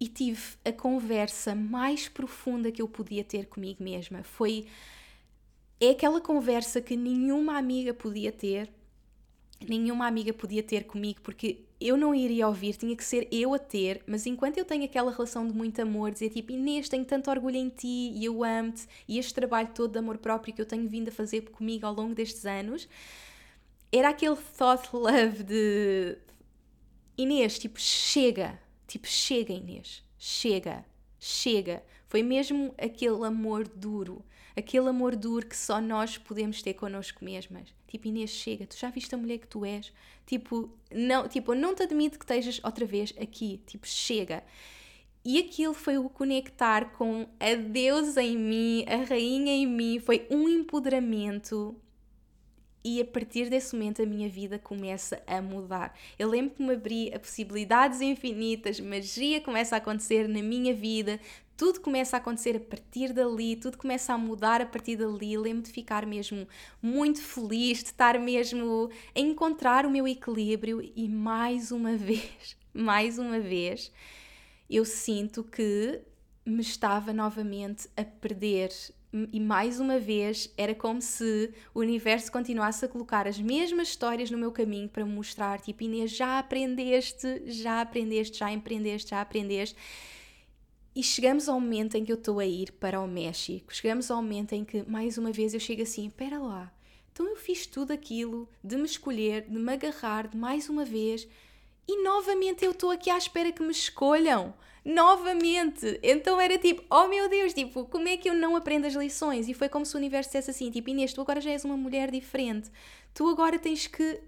e tive a conversa mais profunda que eu podia ter comigo mesma. Foi é aquela conversa que nenhuma amiga podia ter, nenhuma amiga podia ter comigo, porque eu não iria ouvir, tinha que ser eu a ter, mas enquanto eu tenho aquela relação de muito amor, dizer tipo, Inês, tenho tanto orgulho em ti e eu amo-te, e este trabalho todo de amor próprio que eu tenho vindo a fazer comigo ao longo destes anos, era aquele thought love de Inês, tipo, chega, tipo, chega, Inês, chega, chega. Foi mesmo aquele amor duro aquele amor duro que só nós podemos ter connosco mesmas. Tipo, Inês, chega, tu já viste a mulher que tu és? Tipo, não, tipo, não te admito que estejas outra vez aqui. Tipo, chega. E aquilo foi o conectar com a deusa em mim, a rainha em mim, foi um empoderamento. E a partir desse momento a minha vida começa a mudar. Eu lembro que me abri a possibilidades infinitas, magia começa a acontecer na minha vida, tudo começa a acontecer a partir dali, tudo começa a mudar a partir dali. Lembro de ficar mesmo muito feliz, de estar mesmo a encontrar o meu equilíbrio e mais uma vez, mais uma vez, eu sinto que me estava novamente a perder. E mais uma vez era como se o universo continuasse a colocar as mesmas histórias no meu caminho para me mostrar: tipo, Inês, já aprendeste, já aprendeste, já empreendeste, já aprendeste E chegamos ao momento em que eu estou a ir para o México, chegamos ao momento em que, mais uma vez, eu chego assim: espera lá, então eu fiz tudo aquilo de me escolher, de me agarrar, de mais uma vez, e novamente eu estou aqui à espera que me escolham. Novamente! Então era tipo, oh meu Deus, tipo, como é que eu não aprendo as lições? E foi como se o universo dissesse assim: tipo, Inês, tu agora já és uma mulher diferente, tu agora tens que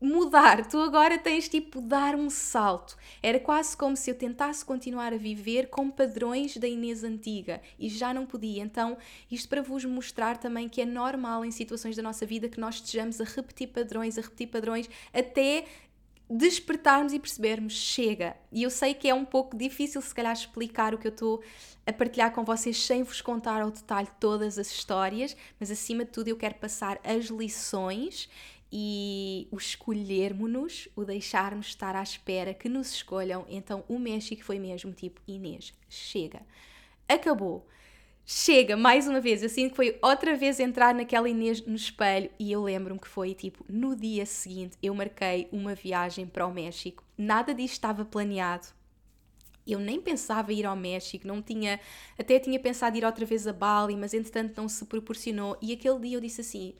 mudar, tu agora tens tipo dar um salto. Era quase como se eu tentasse continuar a viver com padrões da Inês antiga e já não podia. Então, isto para vos mostrar também que é normal em situações da nossa vida que nós estejamos a repetir padrões, a repetir padrões até despertarmos e percebermos, chega. E eu sei que é um pouco difícil, se calhar, explicar o que eu estou a partilhar com vocês sem vos contar ao detalhe todas as histórias, mas acima de tudo eu quero passar as lições e o escolhermos-nos, o deixarmos estar à espera que nos escolham. Então o México foi mesmo tipo, Inês, chega. Acabou. Chega, mais uma vez. Eu sinto que foi outra vez entrar naquela Inês no espelho e eu lembro-me que foi tipo, no dia seguinte eu marquei uma viagem para o México. Nada disto estava planeado. Eu nem pensava ir ao México, não tinha, até tinha pensado ir outra vez a Bali, mas entretanto não se proporcionou. E aquele dia eu disse assim: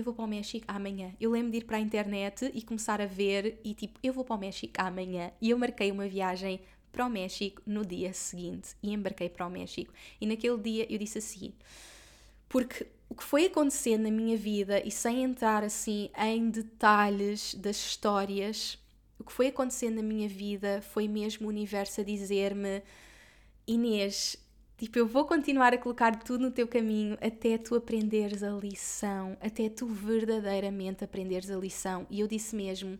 eu vou para o México amanhã. Eu lembro de ir para a internet e começar a ver e tipo, eu vou para o México amanhã. E eu marquei uma viagem para o México no dia seguinte e embarquei para o México. E naquele dia eu disse assim, porque o que foi acontecendo na minha vida e sem entrar assim em detalhes das histórias, o que foi acontecendo na minha vida foi mesmo o universo a dizer-me Inês, Tipo, eu vou continuar a colocar tudo no teu caminho até tu aprenderes a lição, até tu verdadeiramente aprenderes a lição. E eu disse mesmo,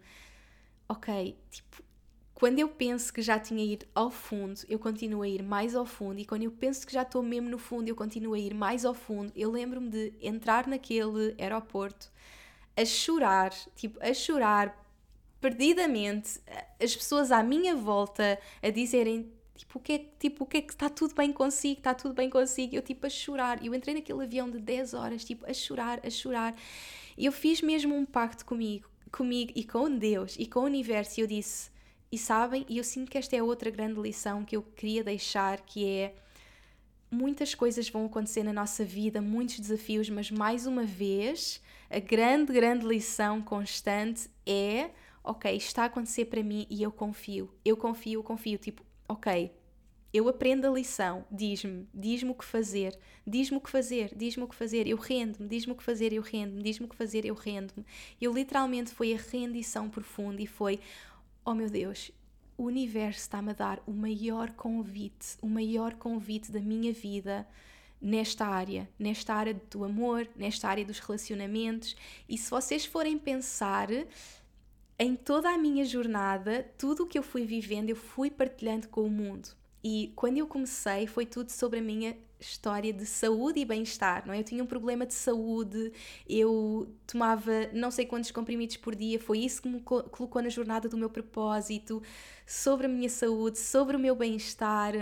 ok, tipo, quando eu penso que já tinha ido ao fundo, eu continuo a ir mais ao fundo, e quando eu penso que já estou mesmo no fundo, eu continuo a ir mais ao fundo. Eu lembro-me de entrar naquele aeroporto a chorar, tipo, a chorar perdidamente, as pessoas à minha volta a dizerem Tipo, o que é, tipo, o que é que está tudo bem consigo? Está tudo bem consigo? Eu, tipo, a chorar. Eu entrei naquele avião de 10 horas, tipo, a chorar, a chorar. E eu fiz mesmo um pacto comigo, comigo e com Deus e com o universo. E eu disse, e sabem, e eu sinto que esta é outra grande lição que eu queria deixar, que é muitas coisas vão acontecer na nossa vida, muitos desafios, mas mais uma vez, a grande, grande lição constante é ok, está a acontecer para mim e eu confio. Eu confio, eu confio. Tipo, ok, eu aprendo a lição, diz-me, diz-me o que fazer, diz-me o que fazer, diz-me o que fazer, eu rendo-me, diz-me o que fazer, eu rendo-me, diz-me o que fazer, eu rendo-me. Eu literalmente foi a rendição profunda e foi, oh meu Deus, o universo está-me a dar o maior convite, o maior convite da minha vida nesta área, nesta área do amor, nesta área dos relacionamentos. E se vocês forem pensar, em toda a minha jornada, tudo o que eu fui vivendo, eu fui partilhando com o mundo. E quando eu comecei, foi tudo sobre a minha história de saúde e bem-estar, não é? Eu tinha um problema de saúde, eu tomava não sei quantos comprimidos por dia, foi isso que me colocou na jornada do meu propósito, sobre a minha saúde, sobre o meu bem-estar.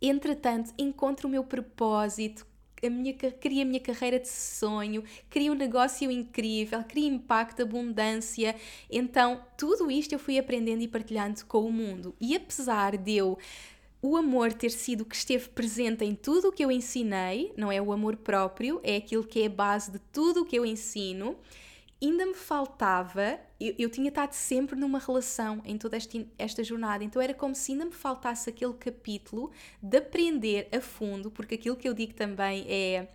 Entretanto, encontro o meu propósito, a minha, queria a minha carreira de sonho, queria um negócio incrível, queria impacto, abundância. Então, tudo isto eu fui aprendendo e partilhando com o mundo. E apesar de eu o amor ter sido que esteve presente em tudo o que eu ensinei, não é o amor próprio, é aquilo que é a base de tudo o que eu ensino ainda me faltava, eu, eu, tinha estado sempre numa relação em toda esta, esta jornada, então era como se ainda me faltasse aquele capítulo de aprender a fundo, porque aquilo que eu digo também é.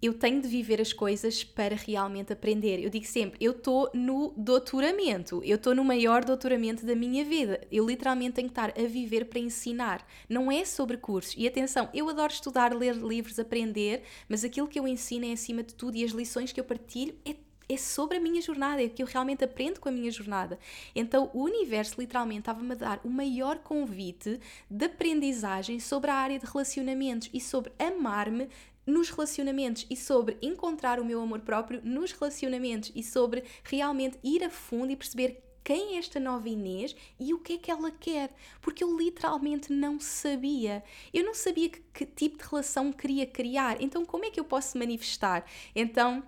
Eu tenho de viver as coisas para realmente aprender. Eu digo sempre, eu estou no doutoramento, eu estou no maior doutoramento da minha vida. Eu literalmente tenho que estar a viver para ensinar. Não é sobre cursos. E atenção, eu adoro estudar, ler livros, aprender, mas aquilo que eu ensino é acima de tudo e as lições que eu partilho é é sobre a minha jornada, é o que eu realmente aprendo com a minha jornada. Então o universo literalmente estava-me a dar o maior convite de aprendizagem sobre a área de relacionamentos e sobre amar-me nos relacionamentos e sobre encontrar o meu amor próprio nos relacionamentos e sobre realmente ir a fundo e perceber quem é esta nova Inês e o que é que ela quer, porque eu literalmente não sabia. Eu não sabia que, que tipo de relação queria criar, então como é que eu posso manifestar? Então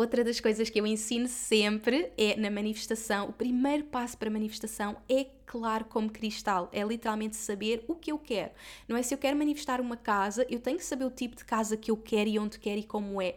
Outra das coisas que eu ensino sempre é na manifestação. O primeiro passo para a manifestação é claro como cristal. É literalmente saber o que eu quero. Não é se eu quero manifestar uma casa, eu tenho que saber o tipo de casa que eu quero e onde quero e como é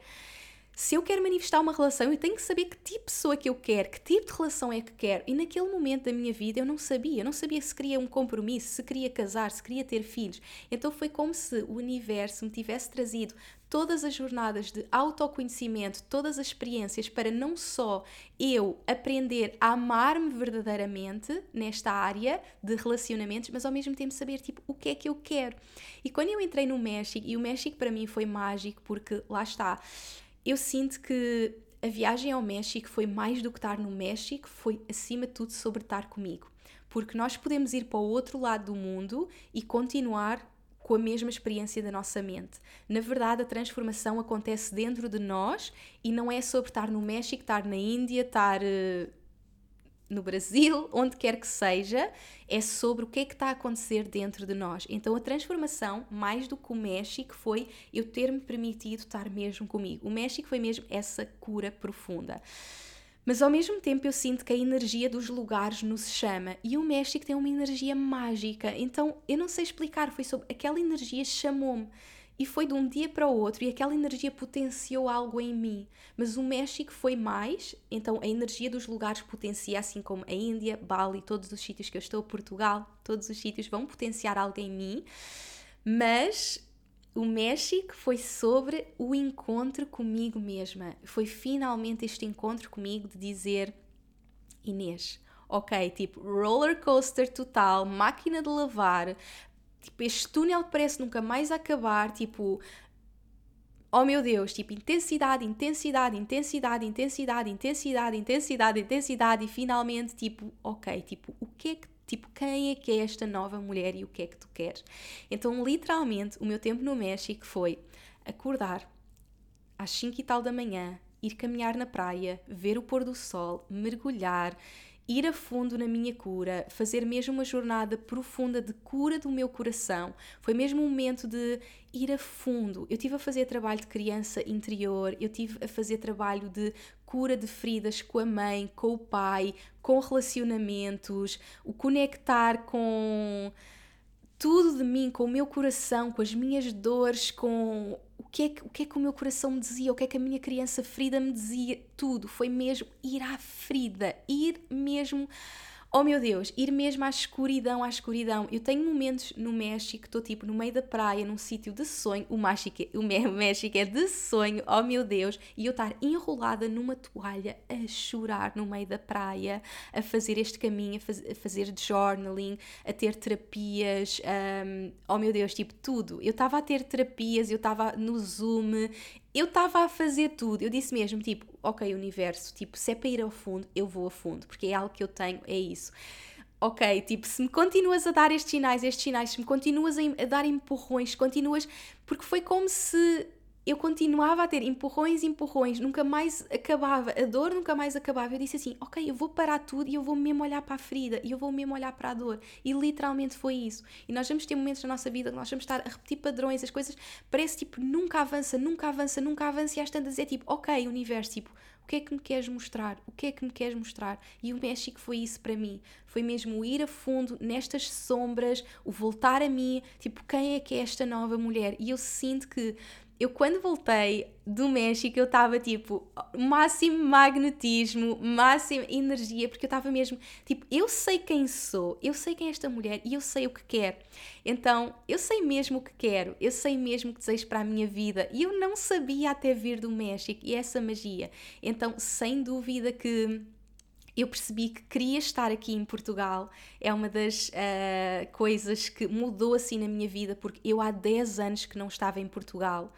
se eu quero manifestar uma relação, eu tenho que saber que tipo de pessoa que eu quero, que tipo de relação é que quero. E naquele momento da minha vida eu não sabia. Eu não sabia se queria um compromisso, se queria casar, se queria ter filhos. Então foi como se o universo me tivesse trazido todas as jornadas de autoconhecimento, todas as experiências para não só eu aprender a amar-me verdadeiramente nesta área de relacionamentos, mas ao mesmo tempo saber tipo o que é que eu quero. E quando eu entrei no México, e o México para mim foi mágico porque lá está, eu sinto que a viagem ao México foi mais do que estar no México, foi acima de tudo sobre estar comigo. Porque nós podemos ir para o outro lado do mundo e continuar com a mesma experiência da nossa mente. Na verdade, a transformação acontece dentro de nós e não é sobre estar no México, estar na Índia, estar uh, no Brasil, onde quer que seja, é sobre o que é que está a acontecer dentro de nós. Então a transformação, mais do que o México, foi eu ter-me permitido estar mesmo comigo. O México foi mesmo essa cura profunda. Mas ao mesmo tempo eu sinto que a energia dos lugares nos chama e o México tem uma energia mágica. Então eu não sei explicar, foi sobre aquela energia chamou-me. E foi de um dia para o outro e aquela energia potenciou algo em mim. Mas o México foi mais, então a energia dos lugares potencia, assim como a Índia, Bali, todos os sítios que eu estou, Portugal, todos os sítios vão potenciar algo em mim. Mas o México foi sobre o encontro comigo mesma. Foi finalmente este encontro comigo de dizer: Inês, ok, tipo roller coaster total, máquina de lavar, Tipo, este túnel parece nunca mais acabar, tipo, oh meu Deus, tipo, intensidade, intensidade, intensidade, intensidade, intensidade, intensidade, intensidade, e finalmente, tipo, ok, tipo, o que é que, tipo, quem é que é esta nova mulher e o que é que tu queres? Então, literalmente, o meu tempo no México foi acordar às 5 e tal da manhã, ir caminhar na praia, ver o pôr do sol, mergulhar, ir a fundo na minha cura, fazer mesmo uma jornada profunda de cura do meu coração. Foi mesmo um momento de ir a fundo. Eu tive a fazer trabalho de criança interior, eu tive a fazer trabalho de cura de feridas com a mãe, com o pai, com relacionamentos, o conectar com tudo de mim, com o meu coração, com as minhas dores, com que é que, o que é que o meu coração me dizia, o que é que a minha criança ferida me dizia, tudo. Foi mesmo ir à ferida, ir mesmo oh meu Deus, ir mesmo à escuridão, à escuridão. Eu tenho momentos no México estou tipo no meio da praia, num sítio de sonho. O México, o México é de sonho, oh meu Deus, e eu estar enrolada numa toalha a chorar no meio da praia, a fazer este caminho, a, faz, a fazer journaling, a ter terapias, um, oh meu Deus, tipo tudo. Eu estava a ter terapias, eu estava no Zoom, eu estava a fazer tudo. Eu disse mesmo, tipo, ok, universo, tipo, se é para ir ao fundo, eu vou a fundo, porque é algo que eu tenho, é isso. Ok, tipo, se me continuas a dar estes sinais, estes sinais, se me continuas a, a dar empurrões, continuas. Porque foi como se eu continuava a ter empurrões, empurrões, nunca mais acabava, a dor nunca mais acabava. Eu disse assim: ok, eu vou parar tudo e eu vou mesmo olhar para a ferida e eu vou mesmo olhar para a dor. E literalmente foi isso. E nós vamos ter momentos na nossa vida que nós vamos estar a repetir padrões, as coisas parece tipo nunca avança, nunca avança, nunca avança. E às tantas é tipo: ok, universo, tipo, o que é que me queres mostrar? O que é que me queres mostrar? E o México foi isso para mim. Foi mesmo ir a fundo nestas sombras, o voltar a mim, tipo, quem é que é esta nova mulher? E eu sinto que eu quando voltei do México eu estava tipo máximo magnetismo, máxima energia, porque eu estava mesmo tipo, eu sei quem sou, eu sei quem é esta mulher e eu sei o que quero. Então, eu sei mesmo o que quero, eu sei mesmo o que desejo para a minha vida e eu não sabia até vir do México e essa magia. Então, sem dúvida que eu percebi que queria estar aqui em Portugal. É uma das uh, coisas que mudou assim na minha vida, porque eu há 10 anos que não estava em Portugal.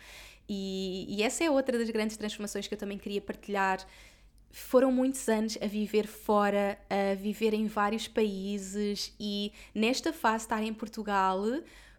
E, e essa é outra das grandes transformações que eu também queria partilhar. Foram muitos anos a viver fora, a viver em vários países, e nesta fase, estar em Portugal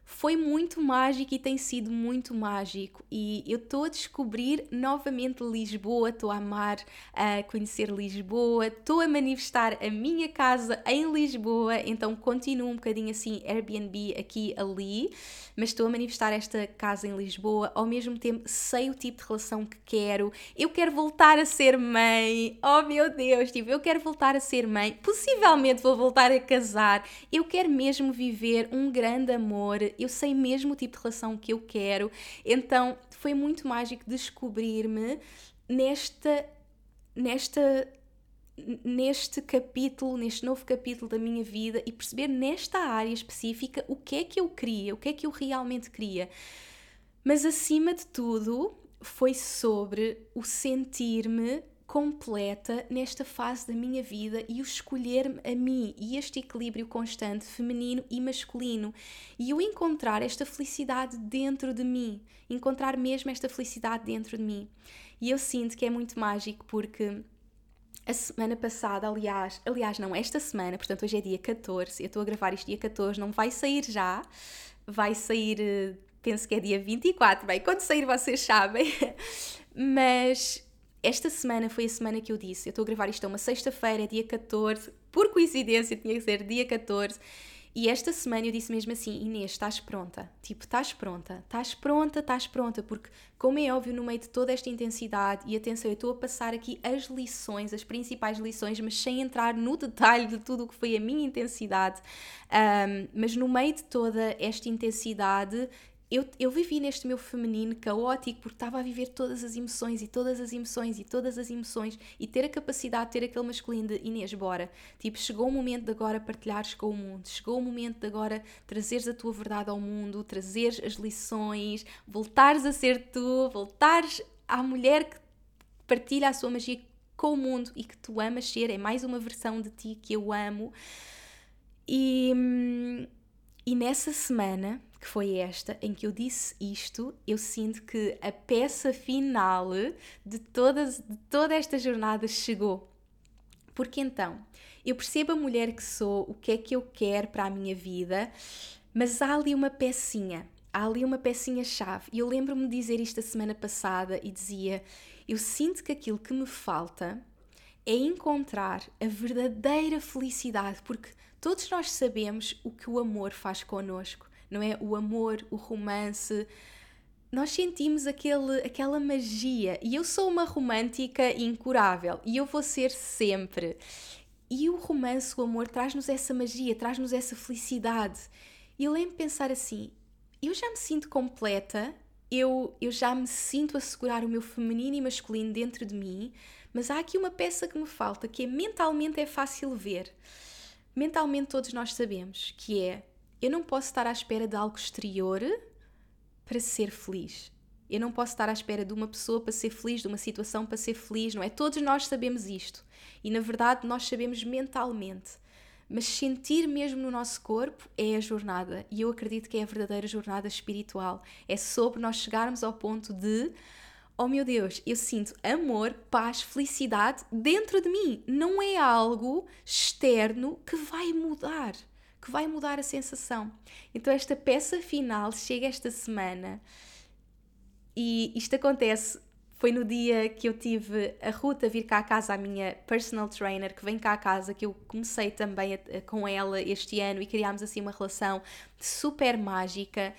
foi muito mágico e tem sido muito mágico. E eu estou a descobrir novamente Lisboa, estou a amar a conhecer Lisboa, estou a manifestar a minha casa em Lisboa, então continuo um bocadinho assim, Airbnb aqui ali, mas estou a manifestar esta casa em Lisboa, ao mesmo tempo sei o tipo de relação que quero. Eu quero voltar a ser mãe, oh meu Deus, tipo, eu quero voltar a ser mãe, possivelmente vou voltar a casar, eu quero mesmo viver um grande amor eu sei mesmo o tipo de relação que eu quero. Então foi muito mágico descobrir-me nesta, nesta, neste capítulo, neste novo capítulo da minha vida e perceber nesta área específica o que é que eu queria, o que é que eu realmente queria. Mas acima de tudo, foi sobre o sentir-me completa nesta fase da minha vida e o escolher-me a mim e este equilíbrio constante feminino e masculino e o encontrar esta felicidade dentro de mim, encontrar mesmo esta felicidade dentro de mim. E eu sinto que é muito mágico porque a semana passada, aliás, aliás não, esta semana, portanto hoje é dia 14, eu estou a gravar isto dia 14, não vai sair já, vai sair, eh, penso que é dia 24, bem, quando sair vocês sabem, mas esta semana foi a semana que eu disse. Eu estou a gravar isto a uma sexta-feira, dia 14. Por coincidência, tinha que ser dia 14. E esta semana eu disse mesmo assim: Inês, estás pronta? Tipo, estás pronta, estás pronta, estás pronta, porque, como é óbvio, no meio de toda esta intensidade, e atenção, eu estou a passar aqui as lições, as principais lições, mas sem entrar no detalhe de tudo o que foi a minha intensidade. Um, mas no meio de toda esta intensidade, eu, eu vivi neste meu feminino caótico porque estava a viver todas as emoções e todas as emoções e todas as emoções e ter a capacidade de ter aquele masculino de Inês, bora. Tipo, chegou o momento de agora partilhares com o mundo, chegou o momento de agora trazeres a tua verdade ao mundo, trazeres as lições, voltares a ser tu, voltares à mulher que partilha a sua magia com o mundo e que tu amas ser. É mais uma versão de ti que eu amo. E, hum, e nessa semana que foi esta, em que eu disse isto, eu sinto que a peça final de, todas, de toda esta jornada chegou. Porque então, eu percebo a mulher que sou, o que é que eu quero para a minha vida, mas há ali uma pecinha, há ali uma pecinha-chave. E eu lembro-me de dizer isto a semana passada e dizia: Eu sinto que aquilo que me falta é encontrar a verdadeira felicidade, porque todos nós sabemos o que o amor faz connosco não é? O amor, o romance. Nós sentimos aquele, aquela magia. E eu sou uma romântica incurável e eu vou ser sempre. E o romance, o amor, traz-nos essa magia, traz-nos essa felicidade. E eu lembro de pensar assim: eu já me sinto completa, eu, eu já me sinto a segurar o meu feminino e masculino dentro de mim, mas há aqui uma peça que me falta, que é mentalmente é fácil ver. Mentalmente todos nós sabemos que é eu não posso estar à espera de algo exterior para ser feliz. Eu não posso estar à espera de uma pessoa para ser feliz, de uma situação para ser feliz, não é? Todos nós sabemos isto. E na verdade nós sabemos mentalmente. Mas sentir mesmo no nosso corpo é a jornada. E eu acredito que é a verdadeira jornada espiritual. É sobre nós chegarmos ao ponto de oh meu Deus, eu sinto amor, paz, felicidade dentro de mim. Não é algo externo que vai mudar que vai mudar a sensação. Então, esta peça final chega esta semana e isto acontece. Foi no dia que eu tive a Ruta vir cá a casa, a minha personal trainer, que vem cá a casa, que eu comecei também a, a, com ela este ano e criámos assim uma relação super mágica.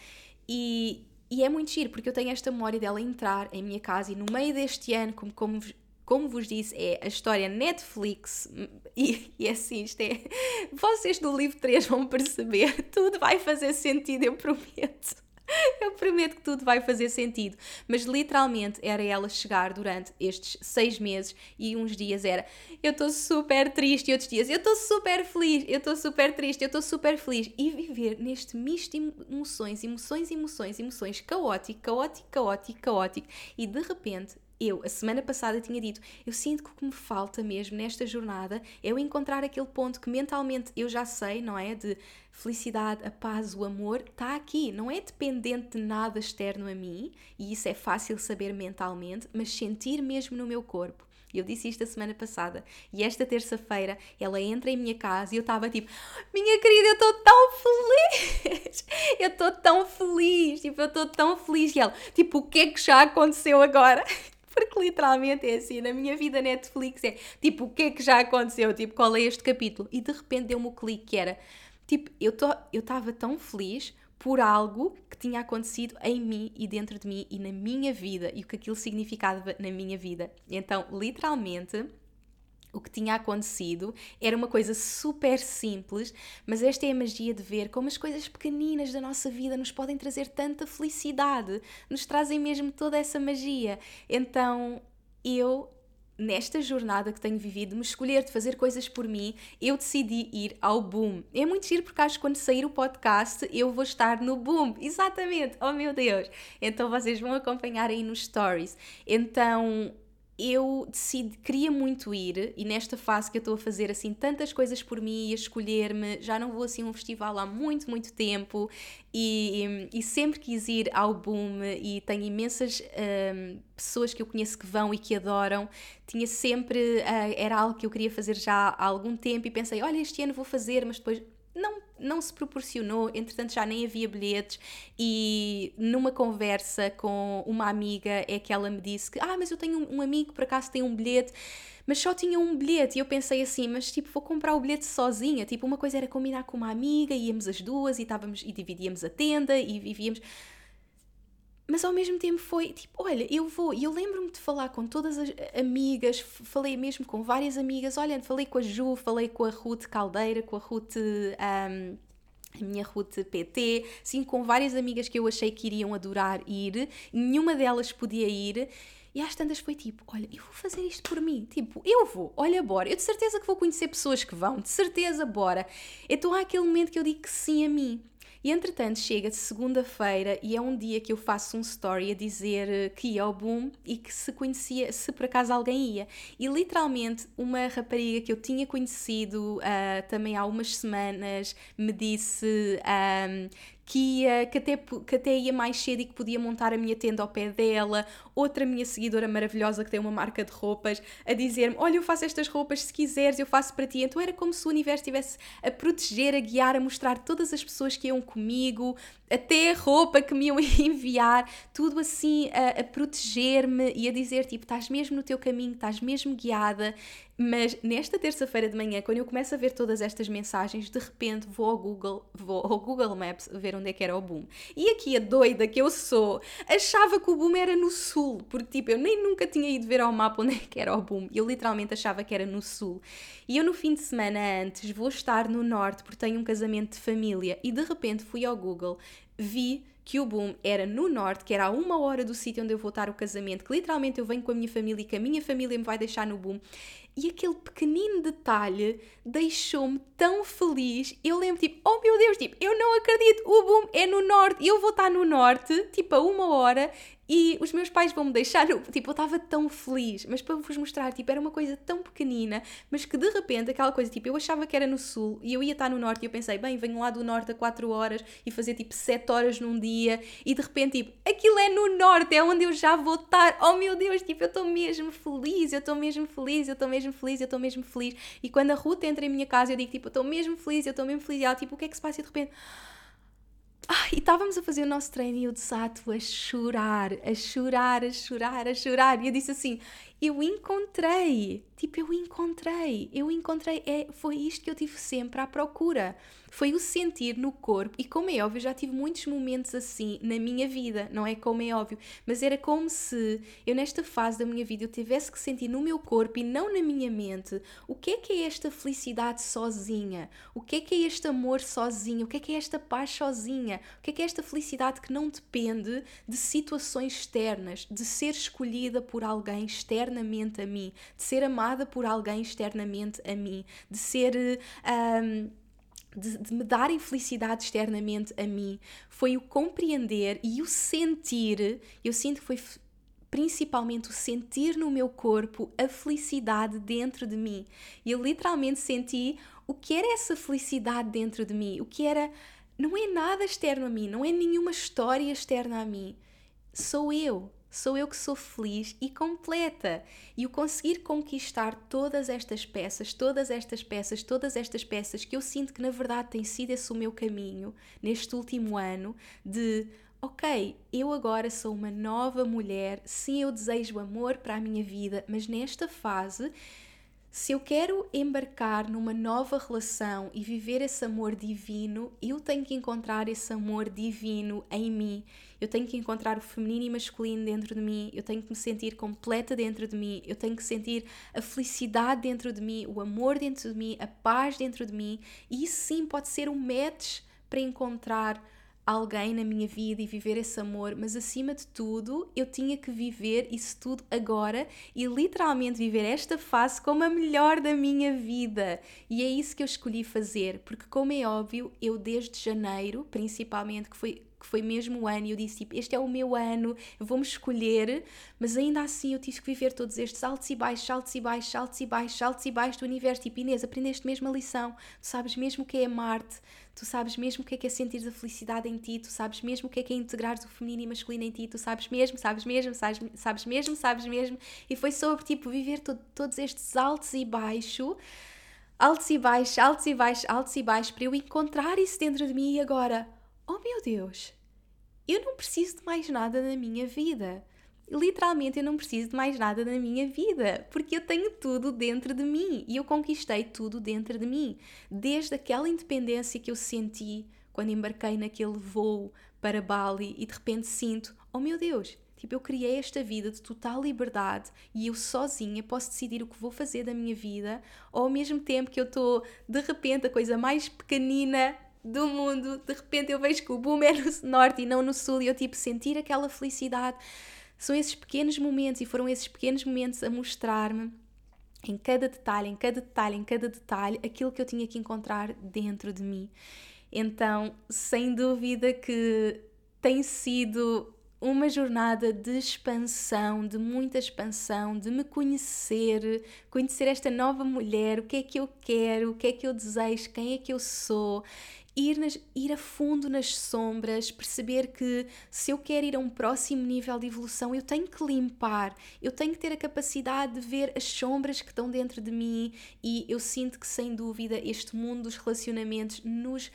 E, e é muito giro, porque eu tenho esta memória dela entrar em minha casa e no meio deste ano, como, como como vos disse, é a história Netflix e, e é assim, isto é. Vocês do livro 3 vão perceber, tudo vai fazer sentido, eu prometo. Eu prometo que tudo vai fazer sentido. Mas literalmente era ela chegar durante estes seis meses e uns dias era eu estou super triste, e outros dias eu estou super feliz, eu estou super triste, eu estou super feliz. E viver neste misto de emoções, emoções, emoções, emoções, caótico, caótico, caótico, caótico. E de repente eu, a semana passada, tinha dito: eu sinto que o que me falta mesmo nesta jornada é eu encontrar aquele ponto que mentalmente eu já sei, não é? De felicidade, a paz, o amor, está aqui. Não é dependente de nada externo a mim, e isso é fácil saber mentalmente, mas sentir mesmo no meu corpo. Eu disse isto a semana passada e esta terça-feira ela entra em minha casa e eu estava tipo, minha querida, eu estou tão feliz, eu estou tão feliz, tipo, eu estou tão feliz. E ela, tipo, o que é que já aconteceu agora? Porque literalmente é assim, na minha vida Netflix é tipo, o que é que já aconteceu? Tipo, qual é este capítulo? E de repente deu-me o clique que era, tipo, eu estava tão feliz por algo que tinha acontecido em mim e dentro de mim e na minha vida e o que aquilo significava na minha vida. Então, literalmente, o que tinha acontecido era uma coisa super simples, mas esta é a magia de ver como as coisas pequeninas da nossa vida nos podem trazer tanta felicidade, nos trazem mesmo toda essa magia. Então, eu nesta jornada que tenho vivido, me escolher de fazer coisas por mim, eu decidi ir ao Boom. É muito giro porque acho que quando sair o podcast eu vou estar no Boom. Exatamente! Oh meu Deus! Então vocês vão acompanhar aí nos stories. Então eu decidi, queria muito ir e nesta fase que eu estou a fazer assim tantas coisas por mim e a escolher-me, já não vou assim a um festival há muito, muito tempo e, e sempre quis ir ao Boom e tenho imensas um, pessoas que eu conheço que vão e que adoram. Tinha sempre, uh, era algo que eu queria fazer já há algum tempo e pensei, olha, este ano vou fazer, mas depois não, não se proporcionou, entretanto já nem havia bilhetes e numa conversa com uma amiga é que ela me disse que, ah, mas eu tenho um, amigo por acaso tem um bilhete, mas só tinha um bilhete e eu pensei assim, mas tipo, vou comprar o bilhete sozinha, tipo, uma coisa era combinar com uma amiga, íamos as duas e estávamos e dividíamos a tenda e vivíamos mas ao mesmo tempo foi tipo, olha, eu vou, e eu lembro-me de falar com todas as amigas, falei mesmo com várias amigas, olha, falei com a Ju, falei com a Ruth Caldeira, com a Ruth. Um, a minha Ruth PT, sim, com várias amigas que eu achei que iriam adorar ir, nenhuma delas podia ir, e às tantas foi tipo: olha, eu vou fazer isto por mim. Tipo, eu vou, olha, bora. Eu de certeza que vou conhecer pessoas que vão, de certeza, bora. Então há aquele momento que eu digo que sim a mim. E entretanto chega segunda-feira e é um dia que eu faço um story a dizer eh, que ia ao boom e que se conhecia, se por acaso alguém ia. E literalmente uma rapariga que eu tinha conhecido uh, também há umas semanas me disse um, que, ia, que, até, que até ia mais cedo e que podia montar a minha tenda ao pé dela. Outra minha seguidora maravilhosa que tem uma marca de roupas a dizer-me: Olha, eu faço estas roupas, se quiseres, eu faço para ti. Então era como se o universo estivesse a proteger, a guiar, a mostrar todas as pessoas que iam comigo, até a roupa que me iam enviar, tudo assim a, a proteger-me e a dizer: Tipo, estás mesmo no teu caminho, estás mesmo guiada. Mas nesta terça-feira de manhã, quando eu começo a ver todas estas mensagens, de repente vou ao Google, vou ao Google Maps ver onde é que era o boom. E aqui a doida que eu sou, achava que o boom era no sul, porque tipo, eu nem nunca tinha ido ver ao mapa onde é que era o boom. Eu literalmente achava que era no sul. E eu no fim de semana antes vou estar no norte porque tenho um casamento de família e de repente fui ao Google, vi que o boom era no norte, que era a uma hora do sítio onde eu vou estar o casamento, que literalmente eu venho com a minha família e que a minha família me vai deixar no boom. E aquele pequenino detalhe deixou-me tão feliz. Eu lembro, tipo, oh meu Deus, tipo, eu não acredito, o boom é no norte, eu vou estar no norte, tipo, a uma hora, e os meus pais vão me deixar, tipo, eu estava tão feliz, mas para vos mostrar, tipo, era uma coisa tão pequenina, mas que de repente, aquela coisa, tipo, eu achava que era no sul e eu ia estar no norte e eu pensei, bem, venho lá do norte a 4 horas e fazer tipo 7 horas num dia e de repente, tipo, aquilo é no norte, é onde eu já vou estar, oh meu Deus, tipo, eu estou mesmo feliz, eu estou mesmo feliz, eu estou mesmo feliz, eu estou mesmo feliz. E quando a Ruth entra em minha casa, eu digo, tipo, eu estou mesmo feliz, eu estou mesmo feliz, e ela, tipo, o que é que se passa? E de repente ah, e estávamos a fazer o nosso treino e eu desato a chorar, a chorar, a chorar, a chorar. E eu disse assim: Eu encontrei, tipo, eu encontrei, eu encontrei. É, foi isto que eu tive sempre à procura. Foi o sentir no corpo. E como é óbvio, já tive muitos momentos assim na minha vida, não é como é óbvio, mas era como se eu nesta fase da minha vida eu tivesse que sentir no meu corpo e não na minha mente o que é que é esta felicidade sozinha, o que é que é este amor sozinho, o que é que é esta paz sozinha, o que é que é esta felicidade que não depende de situações externas, de ser escolhida por alguém externamente a mim, de ser amada por alguém externamente a mim, de ser. Um, de, de, me darem felicidade externamente a mim, foi o compreender e o sentir. Eu sinto que foi principalmente o sentir no meu corpo a felicidade dentro de mim. E eu literalmente senti o que era essa felicidade dentro de mim, o que era. Não é nada externo a mim, não é nenhuma história externa a mim. Sou eu, sou eu que sou feliz e completa. E o conseguir conquistar todas estas peças, todas estas peças, todas estas peças que eu sinto que na verdade tem sido esse o meu caminho neste último ano de ok, eu agora sou uma nova mulher, sim, eu desejo amor para a minha vida, mas nesta fase se eu quero embarcar numa nova relação e viver esse amor divino, eu tenho que encontrar esse amor divino em mim. Eu tenho que encontrar o feminino e masculino dentro de mim. Eu tenho que me sentir completa dentro de mim. Eu tenho que sentir a felicidade dentro de mim, o amor dentro de mim, a paz dentro de mim. E isso sim pode ser um match para encontrar alguém na minha vida e viver esse amor, mas acima de tudo, eu tinha que viver isso tudo agora e literalmente viver esta fase como a melhor da minha vida. E é isso que eu escolhi fazer, porque como é óbvio, eu desde janeiro, principalmente, que foi que foi mesmo o ano, e eu disse tipo, este é o meu ano, vou-me escolher, mas ainda assim eu tive que viver todos estes altos e baixos, altos e baixos, altos e baixos, altos e baixos do universo. Tipo, Inês, aprendeste mesmo a lição, tu sabes mesmo o que é amar-te, tu sabes mesmo o que é que é sentir a felicidade em ti, tu sabes mesmo o que é que é integrar o feminino e masculino em ti, tu sabes mesmo, sabes mesmo, sabes, sabes mesmo, sabes mesmo. E foi sobre, tipo, viver to todos estes altos e baixos altos e baixos, altos e baixos, altos e baixos, para eu encontrar isso dentro de mim e agora, oh meu Deus, eu não preciso de mais nada na minha vida. Literalmente, eu não preciso de mais nada na minha vida, porque eu tenho tudo dentro de mim e eu conquistei tudo dentro de mim. Desde aquela independência que eu senti quando embarquei naquele voo para Bali e de repente sinto: oh meu Deus, Tipo, eu criei esta vida de total liberdade e eu sozinha posso decidir o que vou fazer da minha vida, ou ao mesmo tempo que eu estou, de repente, a coisa mais pequenina do mundo, de repente eu vejo que o boom é no norte e não no sul, e eu tipo sentir aquela felicidade. São esses pequenos momentos, e foram esses pequenos momentos a mostrar-me em cada detalhe, em cada detalhe, em cada detalhe, aquilo que eu tinha que encontrar dentro de mim. Então, sem dúvida que tem sido uma jornada de expansão, de muita expansão, de me conhecer, conhecer esta nova mulher, o que é que eu quero, o que é que eu desejo, quem é que eu sou ir, nas, ir a fundo nas sombras, perceber que se eu quero ir a um próximo nível de evolução, eu tenho que limpar, eu tenho que ter a capacidade de ver as sombras que estão dentro de mim e eu sinto que, sem dúvida, este mundo dos relacionamentos nos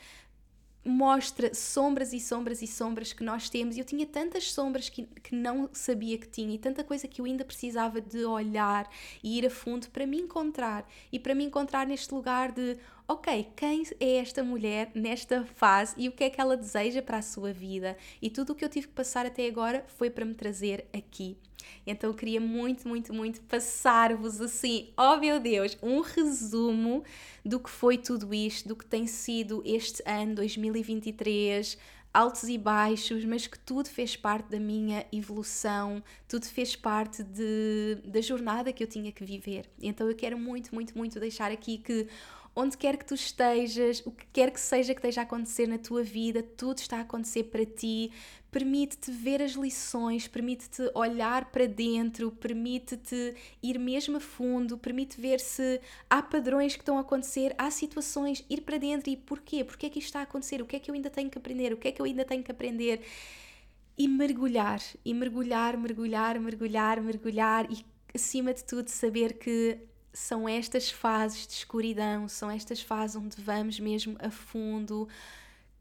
mostra sombras e sombras e sombras que nós temos. E eu tinha tantas sombras que, que não sabia que tinha e tanta coisa que eu ainda precisava de olhar e ir a fundo para me encontrar e para me encontrar neste lugar de ok, quem é esta mulher nesta fase e o que é que ela deseja para a sua vida. E tudo o que eu tive que passar até agora foi para me trazer aqui. Então eu queria muito, muito, muito passar-vos assim, oh meu Deus, um resumo do que foi tudo isto, do que tem sido este ano 2023, altos e baixos, mas que tudo fez parte da minha evolução, tudo fez parte de, da jornada que eu tinha que viver. Então eu quero muito, muito, muito deixar aqui que onde quer que tu estejas, o que quer que seja que esteja a acontecer na tua vida, tudo está a acontecer para ti. Permite-te ver as lições, permite-te olhar para dentro, permite-te ir mesmo a fundo, permite ver se há padrões que estão a acontecer, há situações, ir para dentro e porquê? Porquê é que isto está a acontecer? O que é que eu ainda tenho que aprender? O que é que eu ainda tenho que aprender? E mergulhar, e mergulhar, mergulhar, mergulhar, mergulhar e acima de tudo saber que são estas fases de escuridão, são estas fases onde vamos mesmo a fundo,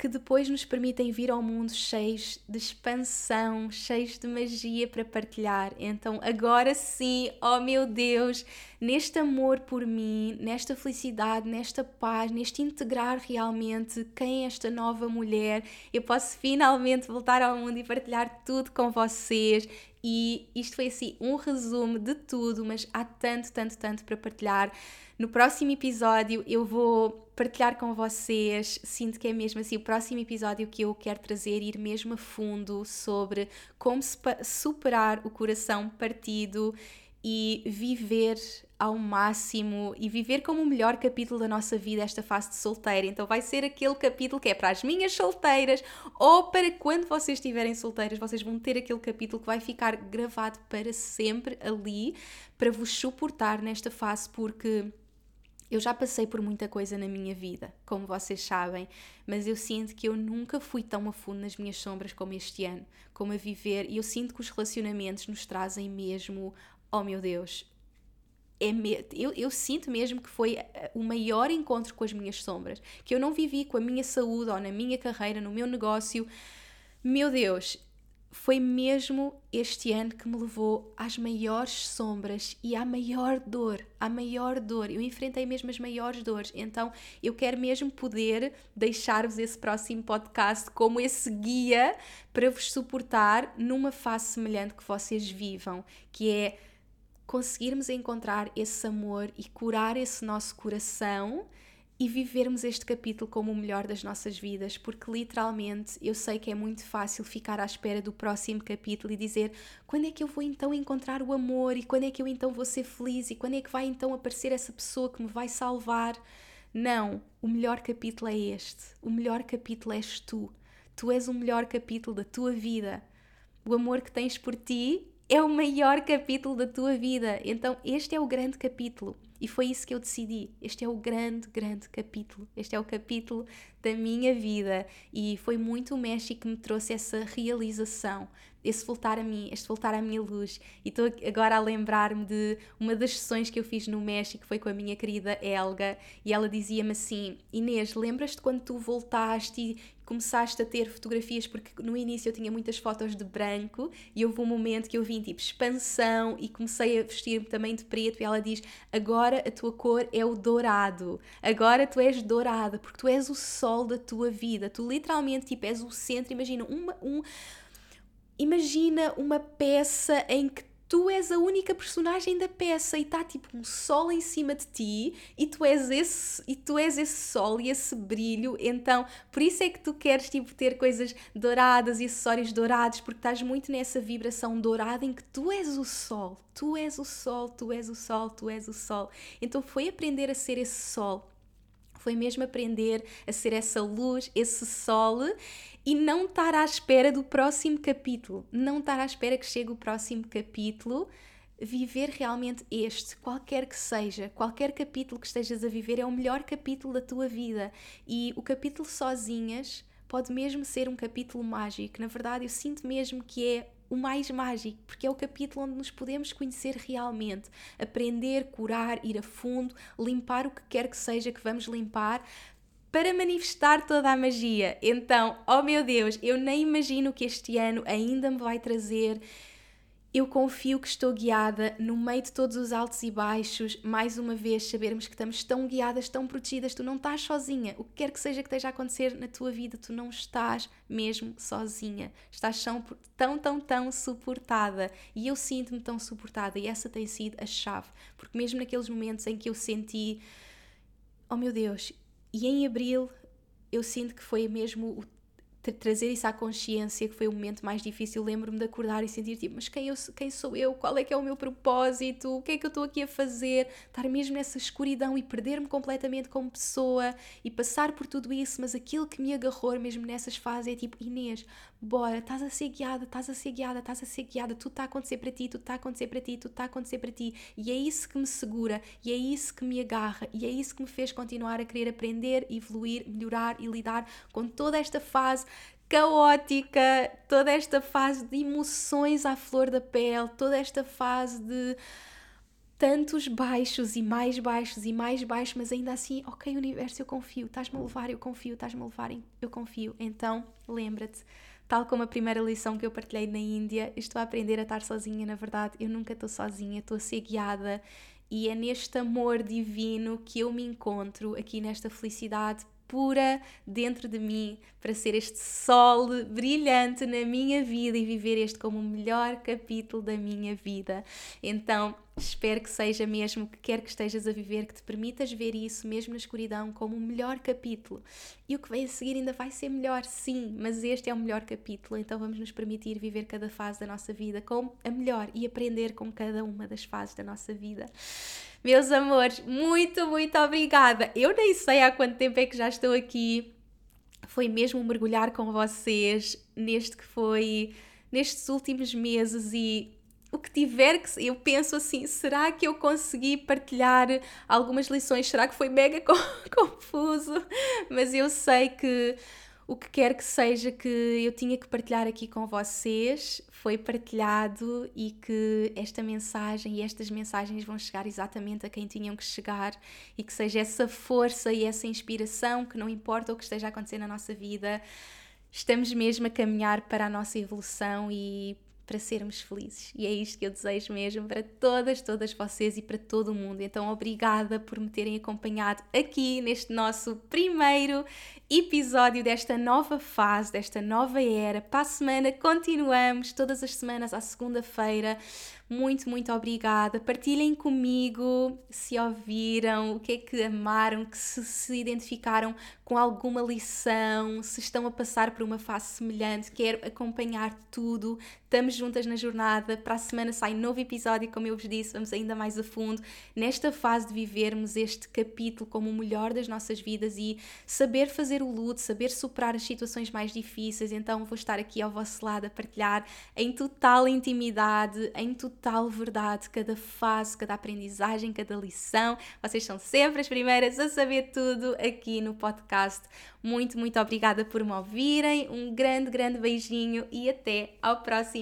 que depois nos permitem vir ao mundo cheios de expansão, cheios de magia para partilhar. Então, agora sim, oh meu Deus, neste amor por mim, nesta felicidade, nesta paz, neste integrar realmente quem é esta nova mulher, eu posso finalmente voltar ao mundo e partilhar tudo com vocês. E isto foi assim um resumo de tudo, mas há tanto, tanto, tanto para partilhar. No próximo episódio eu vou partilhar com vocês, sinto que é mesmo assim o próximo episódio que eu quero trazer, ir mesmo a fundo sobre como superar o coração partido e viver ao máximo e viver como o melhor capítulo da nossa vida esta fase de solteira. Então vai ser aquele capítulo que é para as minhas solteiras ou para quando vocês estiverem solteiras, vocês vão ter aquele capítulo que vai ficar gravado para sempre ali para vos suportar nesta fase porque Eu já passei por muita coisa na minha vida, como vocês sabem, mas eu sinto que eu nunca fui tão a fundo nas minhas sombras como este ano, como a viver, e eu sinto que os relacionamentos nos trazem mesmo, oh meu Deus, é me... eu, eu sinto mesmo que foi eh, o maior encontro com as minhas sombras, que eu não vivi com a minha saúde ou na minha carreira, no meu negócio. Meu Deus, foi mesmo este ano que me levou às maiores sombras e à maior dor, à maior dor. Eu enfrentei mesmo as maiores dores. Então, eu quero mesmo poder deixar-vos esse próximo podcast como esse guia para vos suportar numa fase semelhante que vocês vivam, que é conseguirmos encontrar esse amor e curar esse nosso coração e vivermos este capítulo como o melhor das nossas vidas, porque literalmente eu sei que é muito fácil ficar à espera do próximo capítulo e dizer quando é que eu vou então encontrar o amor e quando é que eu então vou ser feliz e quando é que vai então aparecer essa pessoa que me vai salvar. Não, o melhor capítulo é este. O melhor capítulo és tu. Tu és o melhor capítulo da tua vida. O amor que tens por ti é o maior capítulo da tua vida. Então, este é o grande capítulo. E foi isso que eu decidi. Este é o grande, grande capítulo. Este é o capítulo da minha vida. E foi muito o México que me trouxe essa realização, esse voltar a mim, este voltar à minha luz. E estou agora a lembrar-me de uma das sessões que eu fiz no México, foi com a minha querida Elga, e ela dizia-me assim: Inês, lembras-te quando tu voltaste e começaste a ter fotografias, porque no início eu tinha muitas fotos de branco e houve um momento que eu vim tipo expansão e comecei a vestir-me também de preto e ela diz: agora a tua cor é o dourado, agora tu és dourada, porque tu és o sol da tua vida, tu literalmente tipo és o centro, imagina uma, um, imagina uma peça em que tu és a única personagem da peça e está tipo um sol em cima de ti e tu és esse e tu és esse sol e esse brilho, então por isso é que tu queres tipo ter coisas douradas e acessórios dourados porque estás muito nessa vibração dourada em que tu és o sol, tu és o sol, tu és o sol, tu és o sol. Então foi aprender a ser esse sol. Foi mesmo aprender a ser essa luz, esse sol e não estar à espera do próximo capítulo, não estar à espera que chegue o próximo capítulo, viver realmente este, qualquer que seja, qualquer capítulo que estejas a viver é o melhor capítulo da tua vida. E o capítulo sozinhas pode mesmo ser um capítulo mágico. Na verdade, eu sinto mesmo que é o mais mágico, porque é o capítulo onde nos podemos conhecer realmente, aprender, curar, ir a fundo, limpar o que quer que seja que vamos limpar, para manifestar toda a magia. Então, oh meu Deus, eu nem imagino que este ano ainda me vai trazer eu confio que estou guiada no meio de todos os altos e baixos. Mais uma vez, sabermos que estamos tão guiadas, tão protegidas, tu não estás sozinha. O que quer que seja que esteja a acontecer na tua vida, tu não estás mesmo sozinha. Estás tão, tão, tão suportada. E eu sinto-me tão suportada, e essa tem sido a chave. Porque mesmo naqueles momentos em que eu senti, oh meu Deus, e em abril eu sinto que foi mesmo o trazer isso à consciência, que foi o momento mais difícil. Lembro-me de acordar e sentir tipo, mas quem, eu, quem sou eu? Qual é que é o meu propósito? O que é que eu estou aqui a fazer? Estar mesmo nessa escuridão e perder-me completamente como pessoa e passar por tudo isso, mas aquilo que me agarrou mesmo nessas fases é tipo, Inês, bora, estás a ser guiada, estás a ser guiada, estás a ser guiada, tudo está a acontecer para ti, tudo está a acontecer para ti, tudo está a acontecer para ti. E é isso que me segura, e é isso que me agarra, e é isso que me fez continuar a querer aprender, evoluir, melhorar e lidar com toda esta fase caótica, toda esta fase de emoções à flor da pele, toda esta fase de tantos baixos e mais baixos e mais baixos, mas ainda assim, ok, universo, eu confio, estás-me a levar, eu confio, estás-me a levar, eu confio. Então, lembra-te, tal como a primeira lição que eu partilhei na Índia, estou a aprender a estar sozinha, na verdade, eu nunca estou sozinha, estou a ser guiada. E é neste amor divino que eu me encontro aqui nesta felicidade pura dentro de mim para ser este sol brilhante na minha vida e viver este como o melhor capítulo da minha vida. Então, espero que seja mesmo que quer que estejas a viver, que te permitas ver isso mesmo na escuridão como o melhor capítulo. E o que vem a seguir ainda vai ser melhor, sim, mas este é o melhor capítulo, então vamos nos permitir viver cada fase da nossa vida como a melhor e aprender com cada uma das fases da nossa vida. Meus amores, muito, muito obrigada. Eu nem sei há quanto tempo é que já estou aqui. Foi mesmo mergulhar com vocês neste que foi nestes últimos meses e o que tiver que eu penso assim, será que eu consegui partilhar algumas lições? Será que foi mega confuso? Mas eu sei que o que quer que seja que eu tinha que partilhar aqui com vocês foi partilhado e que esta mensagem e estas mensagens vão chegar exatamente a quem tinham que chegar e que seja essa força e essa inspiração que não importa o que esteja a acontecer na nossa vida, estamos mesmo a caminhar para a nossa evolução e para sermos felizes. E é isto que eu desejo mesmo para todas, todas vocês e para todo o mundo. Então, obrigada por me terem acompanhado aqui neste nosso primeiro episódio desta nova fase, desta nova era. Para a semana continuamos, todas as semanas à segunda-feira. Muito, muito obrigada. Partilhem comigo se ouviram, o que é que amaram, que se, se identificaram com alguma lição, se estão a passar por uma fase semelhante. Quero acompanhar tudo. Estamos juntas na jornada. Para a semana sai novo episódio, como eu vos disse, vamos ainda mais a fundo nesta fase de vivermos este capítulo como o melhor das nossas vidas e saber fazer o luto, saber superar as situações mais difíceis. Então vou estar aqui ao vosso lado a partilhar em total intimidade, em total verdade, cada fase, cada aprendizagem, cada lição. Vocês são sempre as primeiras a saber tudo aqui no podcast. Muito, muito obrigada por me ouvirem. Um grande, grande beijinho e até ao próximo